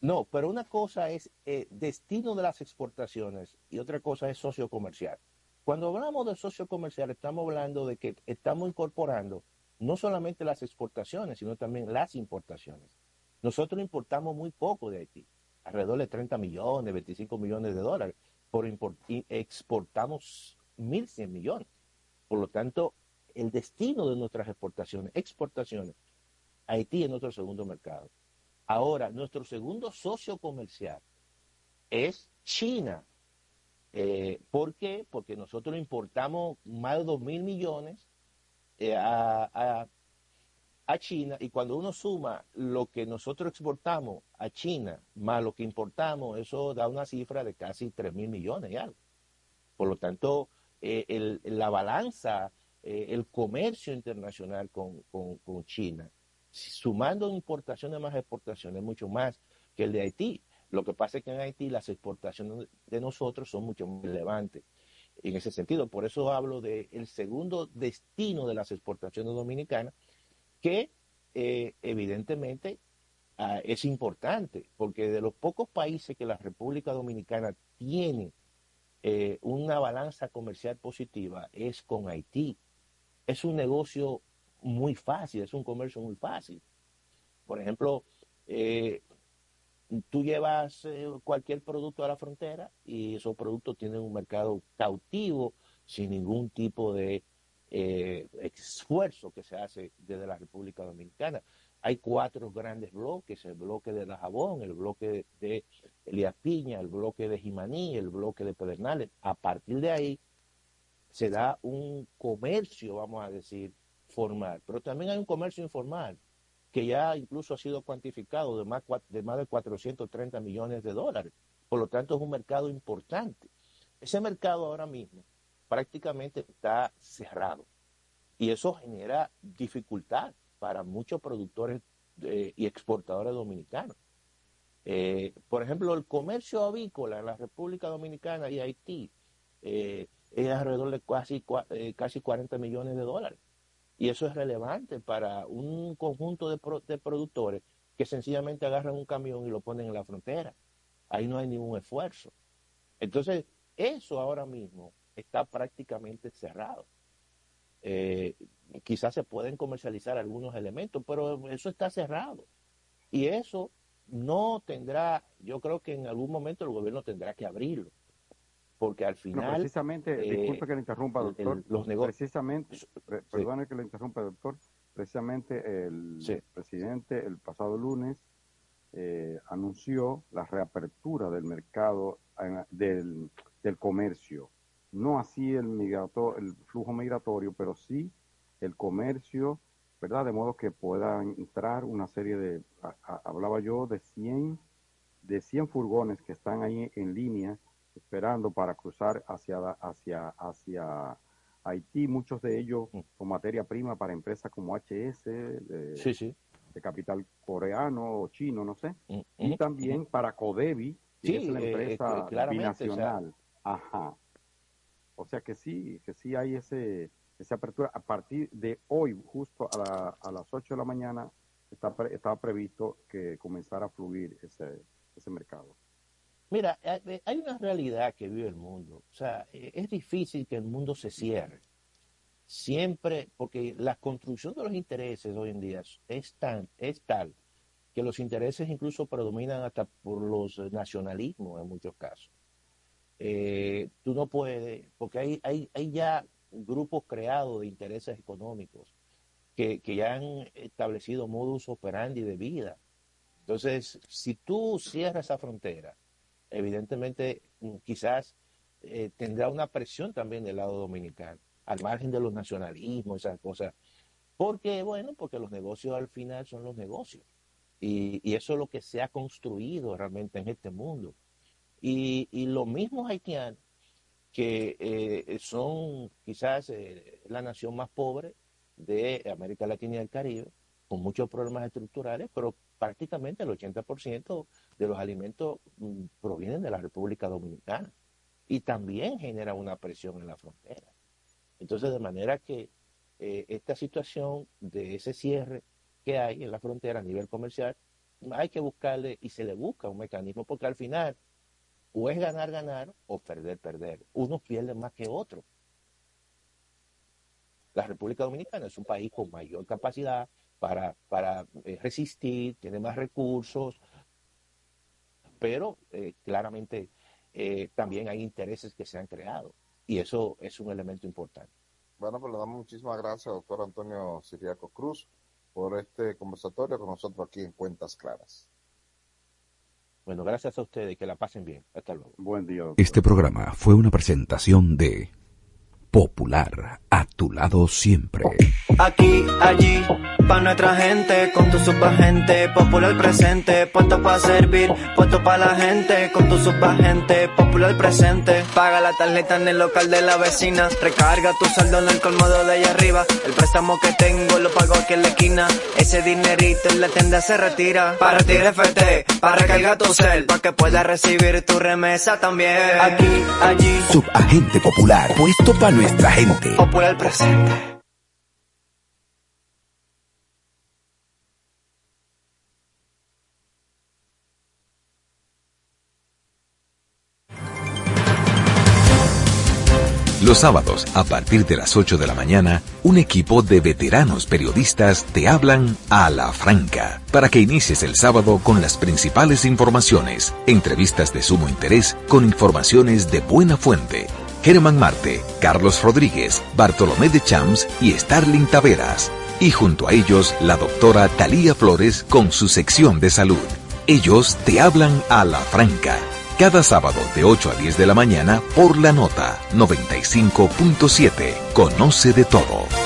No, pero una cosa es eh, destino de las exportaciones y otra cosa es socio comercial. Cuando hablamos de socio comercial, estamos hablando de que estamos incorporando no solamente las exportaciones, sino también las importaciones. Nosotros importamos muy poco de Haití, alrededor de 30 millones, 25 millones de dólares, por y exportamos 1.100 millones. Por lo tanto, el destino de nuestras exportaciones, exportaciones, Haití es nuestro segundo mercado. Ahora, nuestro segundo socio comercial es China. Eh, ¿Por qué? Porque nosotros importamos más de 2 mil millones eh, a, China y cuando uno suma lo que nosotros exportamos a China más lo que importamos, eso da una cifra de casi 3 mil millones y algo. Por lo tanto, eh, la balanza, el comercio internacional con China sumando importaciones más exportaciones, mucho más que el de Haití. Lo que pasa es que en Haití las exportaciones de nosotros son mucho más relevantes en ese sentido. Por eso hablo del el segundo destino de las exportaciones dominicanas, que eh, evidentemente ah, es importante, porque de los pocos países que la República Dominicana tiene eh, una balanza comercial positiva es con Haití. Es un negocio muy fácil, es un comercio muy fácil. Por ejemplo, eh, tú llevas eh, cualquier producto a la frontera y esos productos tienen un mercado cautivo sin ningún tipo de eh, esfuerzo que se hace desde la República Dominicana. Hay cuatro grandes bloques, el bloque de La Jabón, el bloque de Elías Piña, el bloque de Jimaní, el bloque de Pedernales. A partir de ahí se da un comercio, vamos a decir, formal, pero también hay un comercio informal que ya incluso ha sido cuantificado de más, de más de 430 millones de dólares. Por lo tanto, es un mercado importante. Ese mercado ahora mismo prácticamente está cerrado y eso genera dificultad para muchos productores eh, y exportadores dominicanos. Eh, por ejemplo, el comercio avícola en la República Dominicana y Haití eh, es alrededor de casi, casi 40 millones de dólares. Y eso es relevante para un conjunto de, productores que sencillamente agarran un camión y lo ponen en la frontera. Ahí no hay ningún esfuerzo. Entonces, eso ahora mismo está prácticamente cerrado. Eh, quizás se pueden comercializar algunos elementos, pero eso está cerrado. Y eso no tendrá, yo creo que en algún momento el gobierno tendrá que abrirlo porque al final... precisamente, eh, disculpe que le interrumpa, doctor. los negocios... Precisamente, perdone que le interrumpa, doctor. Precisamente el presidente el pasado lunes eh, anunció la reapertura del mercado del, del, comercio. No así el, migrator, el flujo migratorio, pero sí el comercio, ¿verdad? De modo que puedan entrar una serie de, hablaba yo de 100, de 100 furgones que están ahí en línea esperando para cruzar hacia, hacia, hacia Haití, muchos de ellos mm. con materia prima para empresas como HS, de, de capital coreano o chino, no sé, mm, y mm, también para Codevi, que es la eh, empresa binacional. Ajá. O sea que sí, que sí hay ese, esa apertura. A partir de hoy, justo a, a las 8 de la mañana, está estaba previsto que comenzara a fluir ese, ese mercado. Mira, eh, eh, hay una realidad que vive el mundo. O sea, eh, es difícil que el mundo se cierre. Siempre, porque la construcción de los intereses hoy en día es, tan, es tal que los intereses incluso predominan hasta por los nacionalismos en muchos casos. tú no puedes, porque hay, hay, hay ya grupos creados de intereses económicos que, que ya han establecido modus operandi de vida. Entonces, si tú cierras esa frontera, evidentemente mm, quizás eh, tendrá una presión también del lado dominicano, al margen de los nacionalismos, esas cosas. Porque, bueno, porque los negocios al final son los negocios. Y, eso es lo que se ha construido realmente en este mundo. Y, y los mismos haitianos, que eh, son quizás eh, la nación más pobre de América Latina y del Caribe, con muchos problemas estructurales, pero prácticamente el 80% de los alimentos mm, provienen de la República Dominicana y también genera una presión en la frontera. Entonces, de manera que eh, esta situación de ese cierre que hay en la frontera a nivel comercial hay que buscarle y se le busca un mecanismo porque al final o es ganar, ganar o perder, perder. Unos pierden más que otros. La República Dominicana es un país con mayor capacidad para, para eh, resistir, tiene más recursos, pero eh, claramente eh, también hay intereses que se han creado y eso es un elemento importante. Bueno, pues le damos muchísimas gracias, doctor Antonio Siriaco Cruz, por este conversatorio con nosotros aquí en Cuentas Claras. Bueno, gracias a ustedes, que la pasen bien. Hasta luego. Buen día. Este programa fue una presentación de Popular, a tu lado siempre. Aquí, allí, pa' nuestra gente, con tu subagente, popular presente, puesto para servir, puesto para la gente, con tu subagente, popular presente. Paga la tarjeta en el local de la vecina, recarga tu saldo en el colmado de allá arriba, el préstamo que tengo lo pago aquí en la esquina, ese dinerito en la tienda se retira, para ti FT, para recargar tu cel, para que puedas recibir tu remesa también. Aquí, allí, Subagente Popular, puesto para nuestra gente. popular presente. Los sábados, a partir de las 8 de la mañana, un equipo de veteranos periodistas te hablan a la franca para que inicies el sábado con las principales informaciones, entrevistas de sumo interés con informaciones de buena fuente. Germán Marte, Carlos Rodríguez, Bartolomé de Champs y Starling Taveras. Y junto a ellos, la doctora Talía Flores con su sección de salud. Ellos te hablan a la franca cada sábado de 8 a 10 de la mañana por la nota 95.7. Conoce de todo.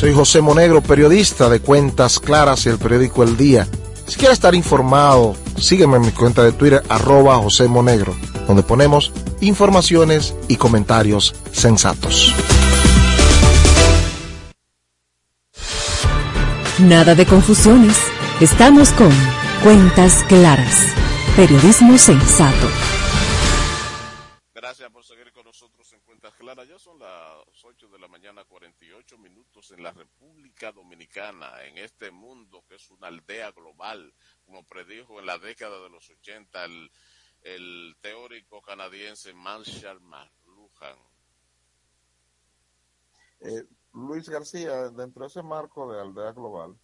Soy José Monegro, periodista de Cuentas Claras y el periódico El Día. Si quieres estar informado, sígueme en mi cuenta de Twitter, arroba José Monegro, donde ponemos informaciones y comentarios sensatos. Nada de confusiones. Estamos con Cuentas Claras. Periodismo sensato. Gracias por seguir con nosotros en Cuentas Claras. Ya son las 8 de la mañana, 48 en la República Dominicana, en este mundo que es una aldea global, como predijo en la década de los 80 el, el teórico canadiense Marshall McLuhan. Eh, Luis García, dentro de ese marco de aldea global,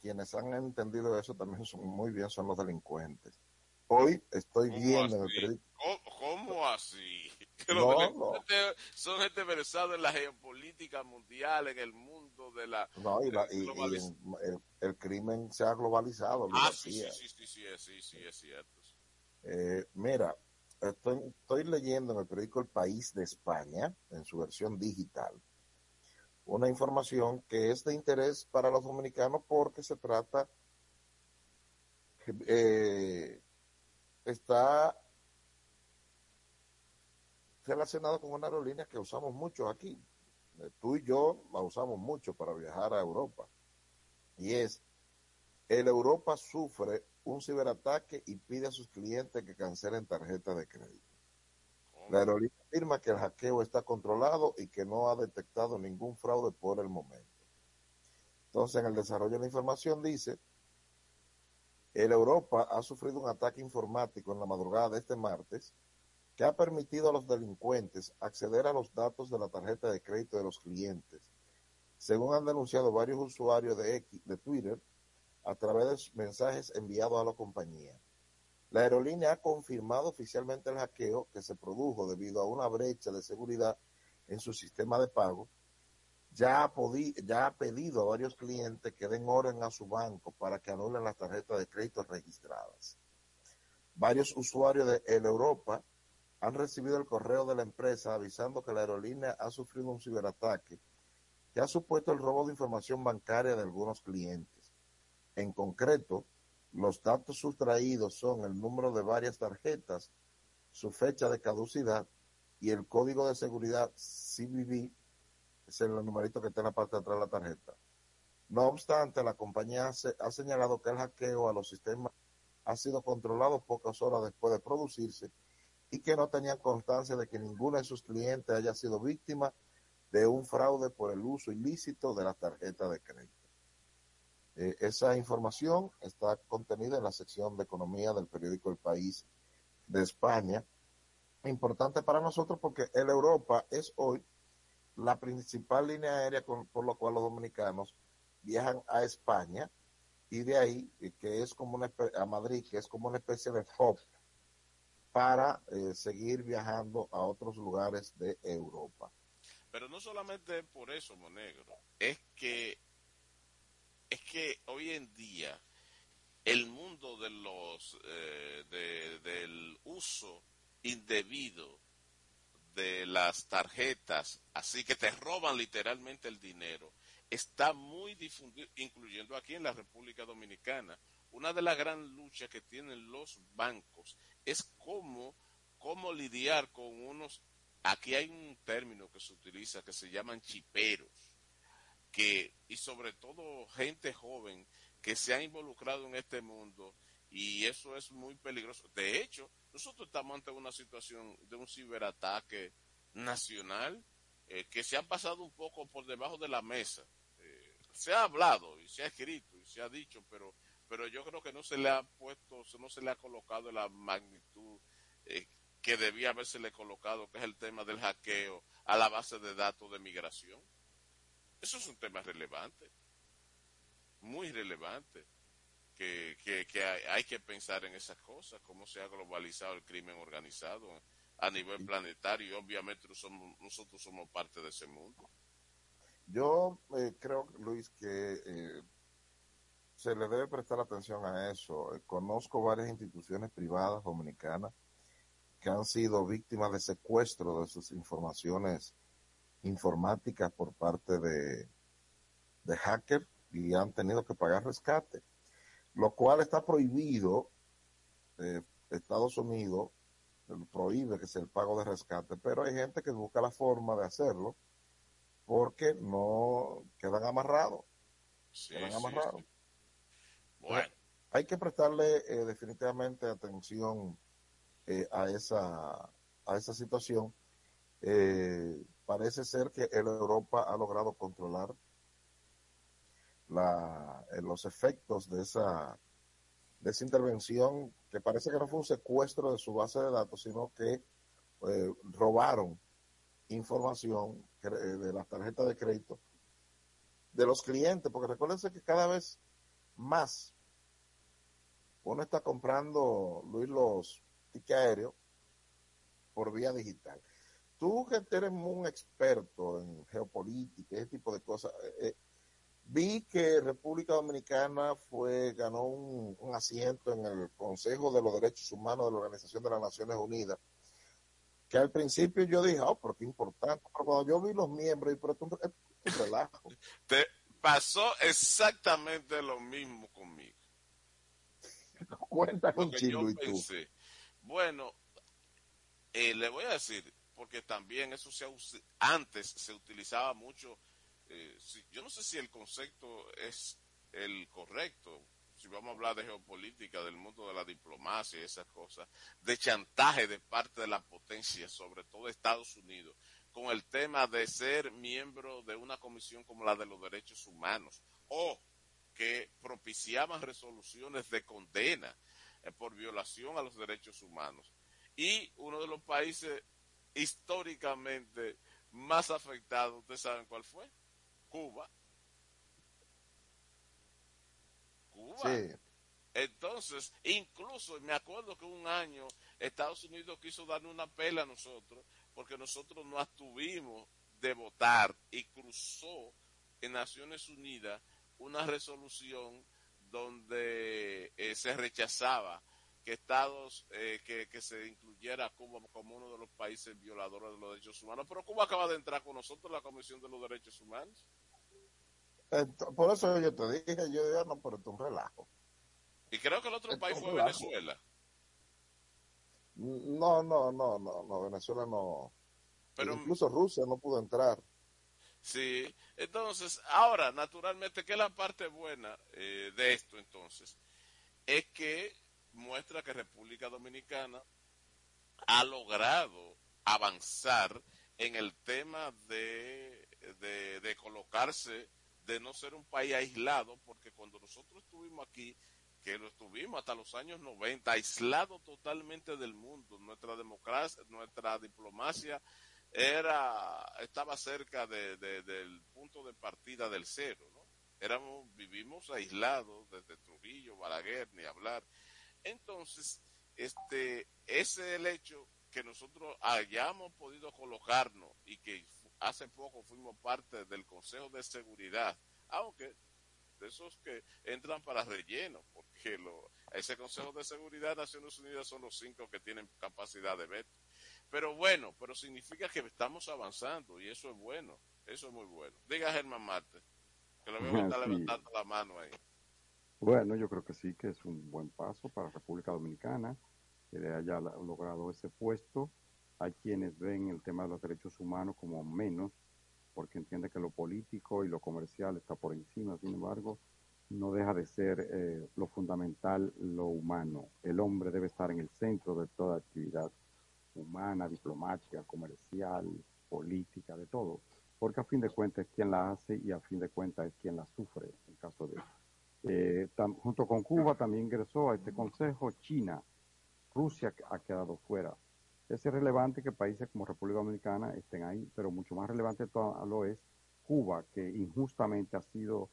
quienes han entendido eso también son muy bien son los delincuentes. Hoy estoy viendo en el periódico. ¿Cómo, cómo así? Que No, los delincuentes son gente versada en la geopolítica mundial, en el mundo de la... No, y, la- y- y globaliz- en- el, el crimen se ha globalizado. Ah, sí, García. sí, sí, sí, sí, sí, sí, es cierto. Eh, mira, estoy, estoy leyendo en el periódico El País de España, en su versión digital, una información que es de interés para los dominicanos porque se trata, eh, está relacionado con una aerolínea que usamos mucho aquí. Tú y yo la usamos mucho para viajar a Europa. Y es, el Europa sufre un ciberataque y pide a sus clientes que cancelen tarjetas de crédito. La aerolínea afirma que el hackeo está controlado y que no ha detectado ningún fraude por el momento. Entonces, en el desarrollo de la información dice El Europa ha sufrido un ataque informático en la madrugada de este martes que ha permitido a los delincuentes acceder a los datos de la tarjeta de crédito de los clientes, según han denunciado varios usuarios de, Twitter a través de mensajes enviados a la compañía. La aerolínea ha confirmado oficialmente el hackeo que se produjo debido a una brecha de seguridad en su sistema de pago. Ya ha, ya ha pedido a varios clientes que den orden a su banco para que anulen las tarjetas de crédito registradas. Varios usuarios de El Europa han recibido el correo de la empresa avisando que la aerolínea ha sufrido un ciberataque que ha supuesto el robo de información bancaria de algunos clientes. En concreto, los datos sustraídos son el número de varias tarjetas, su fecha de caducidad y el código de seguridad CVV, es el numerito que está en la parte de atrás de la tarjeta. No obstante, la compañía ha señalado que el hackeo a los sistemas ha sido controlado pocas horas después de producirse y que no tenían constancia de que ninguno de sus clientes haya sido víctima de un fraude por el uso ilícito de la tarjeta de crédito. Eh, esa información está contenida en la sección de economía del periódico El País de España. Importante para nosotros porque el Europa es hoy la principal línea aérea por lo cual los dominicanos viajan a España y de ahí eh, que es como una a Madrid que es como una especie de hub para eh, seguir viajando a otros lugares de Europa. Pero no solamente por eso, Monegro, es que es que hoy en día el mundo de los eh, del uso indebido de las tarjetas, así que te roban literalmente el dinero, está muy difundido, incluyendo aquí en la República Dominicana. Una de las grandes luchas que tienen los bancos es cómo, cómo lidiar con unos, aquí hay un término que se utiliza que se llaman chiperos que, y sobre todo gente joven que se ha involucrado en este mundo y eso es muy peligroso. De hecho, nosotros estamos ante una situación de un ciberataque nacional eh, que se ha pasado un poco por debajo de la mesa. Eh, se ha hablado y se ha escrito y se ha dicho, pero pero yo creo que no se le ha puesto, no se le ha colocado la magnitud eh, que debía haberse le colocado, que es el tema del hackeo a la base de datos de migración. Eso es un tema relevante, muy relevante, que, que, hay, que pensar en esas cosas, cómo se ha globalizado el crimen organizado a nivel planetario y obviamente nosotros somos parte de ese mundo. Yo eh, creo, Luis, que eh, se le debe prestar atención a eso. Conozco varias instituciones privadas dominicanas que han sido víctimas de secuestro de sus informaciones informáticas por parte de, de hackers y han tenido que pagar rescate, lo cual está prohibido. Eh, Estados Unidos prohíbe que sea el pago de rescate, pero hay gente que busca la forma de hacerlo porque no quedan amarrados. quedan amarrados. Bueno. hay que prestarle eh, definitivamente atención eh, a esa a esa situación. Eh, parece ser que el Europa ha logrado controlar la, eh, los efectos de esa, de esa intervención, que parece que no fue un secuestro de su base de datos, sino que robaron información de las tarjetas de crédito de los clientes, porque recuérdense que cada vez más. Uno está comprando, Luis, los tickets aéreos por vía digital. Tú que eres un experto en geopolítica, ese tipo de cosas, eh, eh, vi que República Dominicana fue ganó un, asiento en el Consejo de los Derechos Humanos de la Organización de las Naciones Unidas, que al principio yo dije, oh, pero qué importante, pero cuando yo vi los miembros, y pero es un relajo. Pasó exactamente lo mismo conmigo. Cuenta con Chilo y tú. Bueno, eh, le voy a decir, porque también eso se antes se utilizaba mucho. Eh, yo no sé si el concepto es el correcto, si vamos a hablar de geopolítica, del mundo de la diplomacia y esas cosas, de chantaje de parte de la potencia, sobre todo Estados Unidos, con el tema de ser miembro de una comisión como la de los derechos humanos o que propiciaban resoluciones de condena eh, por violación a los derechos humanos. Y uno de los países históricamente más afectados, ¿ustedes saben cuál fue? Cuba. Cuba. Entonces, incluso me acuerdo que un año Estados Unidos quiso darnos una pela a nosotros porque nosotros no estuvimos de votar y cruzó en Naciones Unidas una resolución donde eh, se rechazaba que Estados, eh, que, que, se incluyera Cuba como uno de los países violadores de los derechos humanos. Pero Cuba acaba de entrar con nosotros en la Comisión de los Derechos Humanos. por eso yo te dije, yo ya no, pero es un relajo. Y creo que el otro país fue Venezuela. No, no, no, no, no, Venezuela no. Pero, Incluso Rusia no pudo entrar. Sí, entonces, ahora, naturalmente, ¿qué es la parte buena eh, de esto entonces? Es que muestra que República Dominicana ha logrado avanzar en el tema de, de, de colocarse, de no ser un país aislado, porque cuando nosotros estuvimos aquí, que lo estuvimos hasta los años 90, aislado totalmente del mundo, nuestra democracia, nuestra diplomacia era estaba cerca de, del punto de partida del cero, ¿no? Éramos, vivimos aislados desde Trujillo, Balaguer, ni hablar. Entonces, este, ese es el hecho que nosotros hayamos podido colocarnos y que hace poco fuimos parte del Consejo de Seguridad, aunque de esos que entran para relleno, porque lo, ese Consejo de Seguridad de Naciones Unidas son los cinco que tienen capacidad de veto. Pero bueno, pero significa que estamos avanzando y eso es bueno, eso es muy bueno. Diga Germán Marte, que lo veo que está levantando la mano ahí. Bueno, yo creo que sí, que es un buen paso para República Dominicana, que haya logrado ese puesto. Hay quienes ven el tema de los derechos humanos como menos, porque entiende que lo político y lo comercial está por encima, sin embargo, no deja de ser eh, lo fundamental, lo humano. El hombre debe estar en el centro de toda actividad humana, diplomática, comercial, política, de todo, porque a fin de cuentas es quien la hace y a fin de cuentas es quien la sufre, en caso de... Eh, junto con Cuba también ingresó a este consejo China, Rusia ha quedado fuera. Es relevante que países como República Dominicana estén ahí, pero mucho más relevante todo lo es Cuba, que injustamente ha sido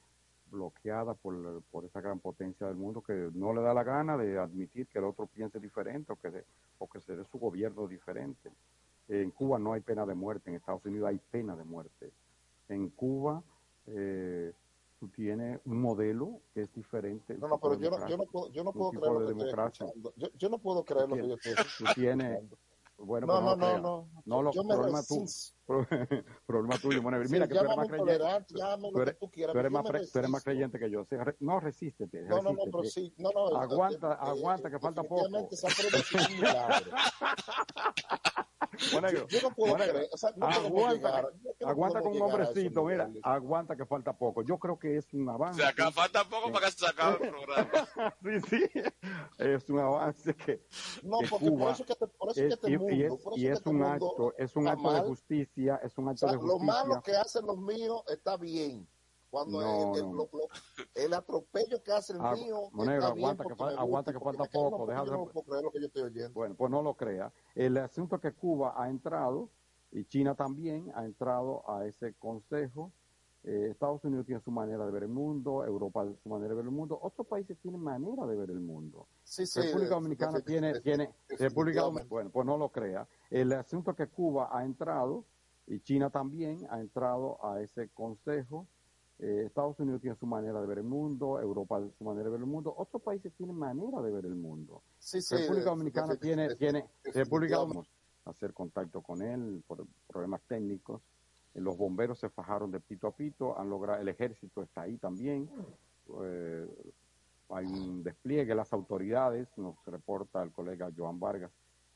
bloqueada por, por esa gran potencia del mundo que no le da la gana de admitir que el otro piense diferente o que, de, o que se dé su gobierno diferente. En Cuba no hay pena de muerte, en Estados Unidos hay pena de muerte. En Cuba eh, tú tienes un modelo que es diferente. No, no, pero yo no, yo no, puedo, yo no puedo creer lo que. Estoy yo, yo, no puedo creer lo que yo estoy Tú tienes, bueno, no, no, no, no, no, lo, yo problema, tú, problema tuyo, bueno, mira que tú eres más creyente. Tú eres, tú, quieras, tú eres, más, tú eres más creyente que yo. O sea, no, resístete. No, no, no, pero sí. No, no, aguanta, aguanta, que falta poco. Yo, yo, no puedo bueno, creer, o sea, no aguanta, aguanta con un hombrecito, mira, aguanta que falta poco. Yo creo que es un avance. O sea, que falta poco para que se acabe el programa. sí, sí, es un avance que, no, que porque Cuba por eso que, te, por eso es, que este mundo, y es, por eso y que es este un mundo acto, es un acto de justicia, es un acto o sea, de justicia. Lo malo que hacen los míos está bien. Cuando No, el, el, no. lo- lo- el atropello que hace el Agu- mío bien aguanta que, aguanta que falta poco. no, deja porque de- yo no puedo creer lo que yo estoy oyendo. Bueno, pues no lo crea. El asunto es que Cuba ha entrado y China también ha entrado a ese consejo. Eh, Estados Unidos tiene su manera de ver el mundo, Europa su manera de ver el mundo, otros países tienen manera de ver el mundo. Sí, sí, República de- Dominicana tiene, tiene República Dominicana, bueno, pues no lo crea. El asunto es que Cuba ha entrado y China también ha entrado a ese consejo. Eh, Estados Unidos tiene su manera de ver el mundo, Europa su manera de ver el mundo, otros países tienen manera de ver el mundo. Sí, sí, República de- Dominicana de- tiene, de- tiene República. Dominicana hacer contacto con él por problemas técnicos. Eh, Los bomberos se fajaron de pito a pito, han logrado, el ejército está ahí también. Eh, hay un despliegue, las autoridades, nos reporta el colega Joan Vargas,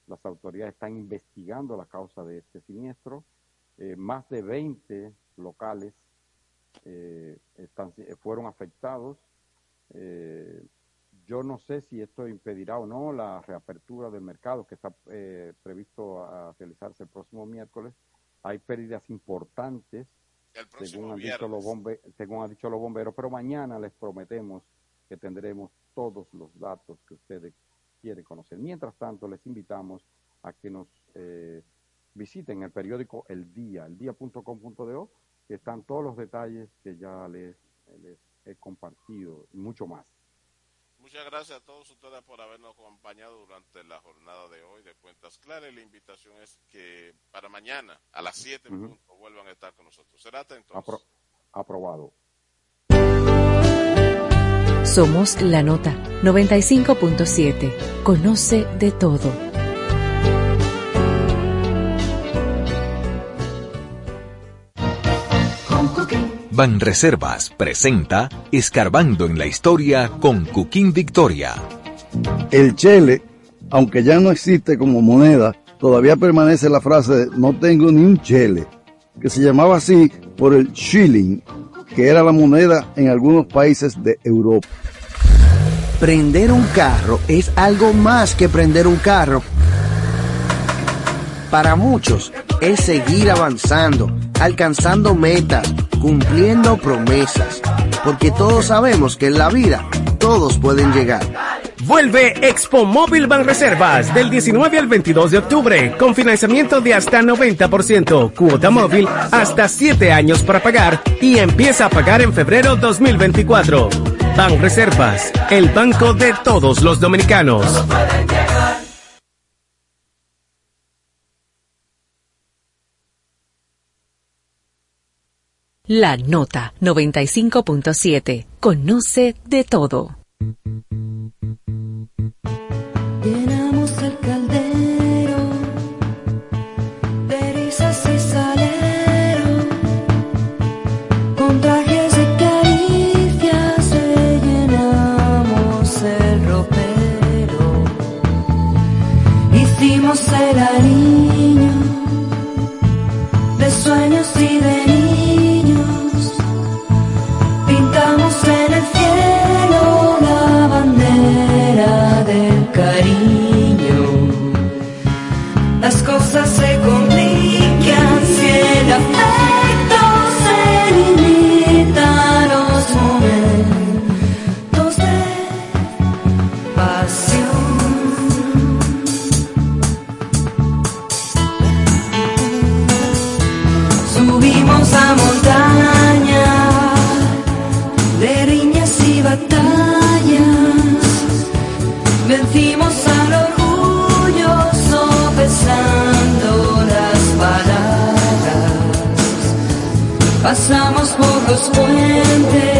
las autoridades están investigando la causa de este siniestro. Eh, más de 20 locales eh, están, eh, fueron afectados. Eh, yo no sé si esto impedirá o no la reapertura del mercado que está eh, previsto a realizarse el próximo miércoles. Hay pérdidas importantes, según han, dicho los bombe, según han dicho los bomberos, pero mañana les prometemos que tendremos todos los datos que ustedes quieren conocer. Mientras tanto, les invitamos a que nos eh, visiten el periódico El Día, eldía.com.do, que están todos los detalles que ya les, les he compartido y mucho más. Muchas gracias a todos ustedes por habernos acompañado durante la jornada de hoy de Cuentas Claras. Y la invitación es que para mañana a las 7 vuelvan a estar con nosotros. Será atentos. aprobado. Somos la nota 95.7. Conoce de todo. Banreservas presenta Escarbando en la Historia con Cuquín Victoria. El chele, aunque ya no existe como moneda, todavía permanece la frase de no tengo ni un chele, que se llamaba así por el shilling, que era la moneda en algunos países de Europa. Prender un carro es algo más que prender un carro. Para muchos es seguir avanzando, alcanzando metas cumpliendo promesas, porque todos sabemos que en la vida todos pueden llegar. Vuelve Expo Móvil Reservas del 19 al 22 de octubre con financiamiento de hasta 90%, cuota móvil hasta 7 años para pagar y empieza a pagar en febrero 2024. Reservas, el banco de todos los dominicanos. La Nota 95.7. Conoce de todo. Llenamos el caldero de risas y salero. Con trajes de caricias llenamos el ropero. Hicimos el aliño de sueños y de pasamos por los puentes.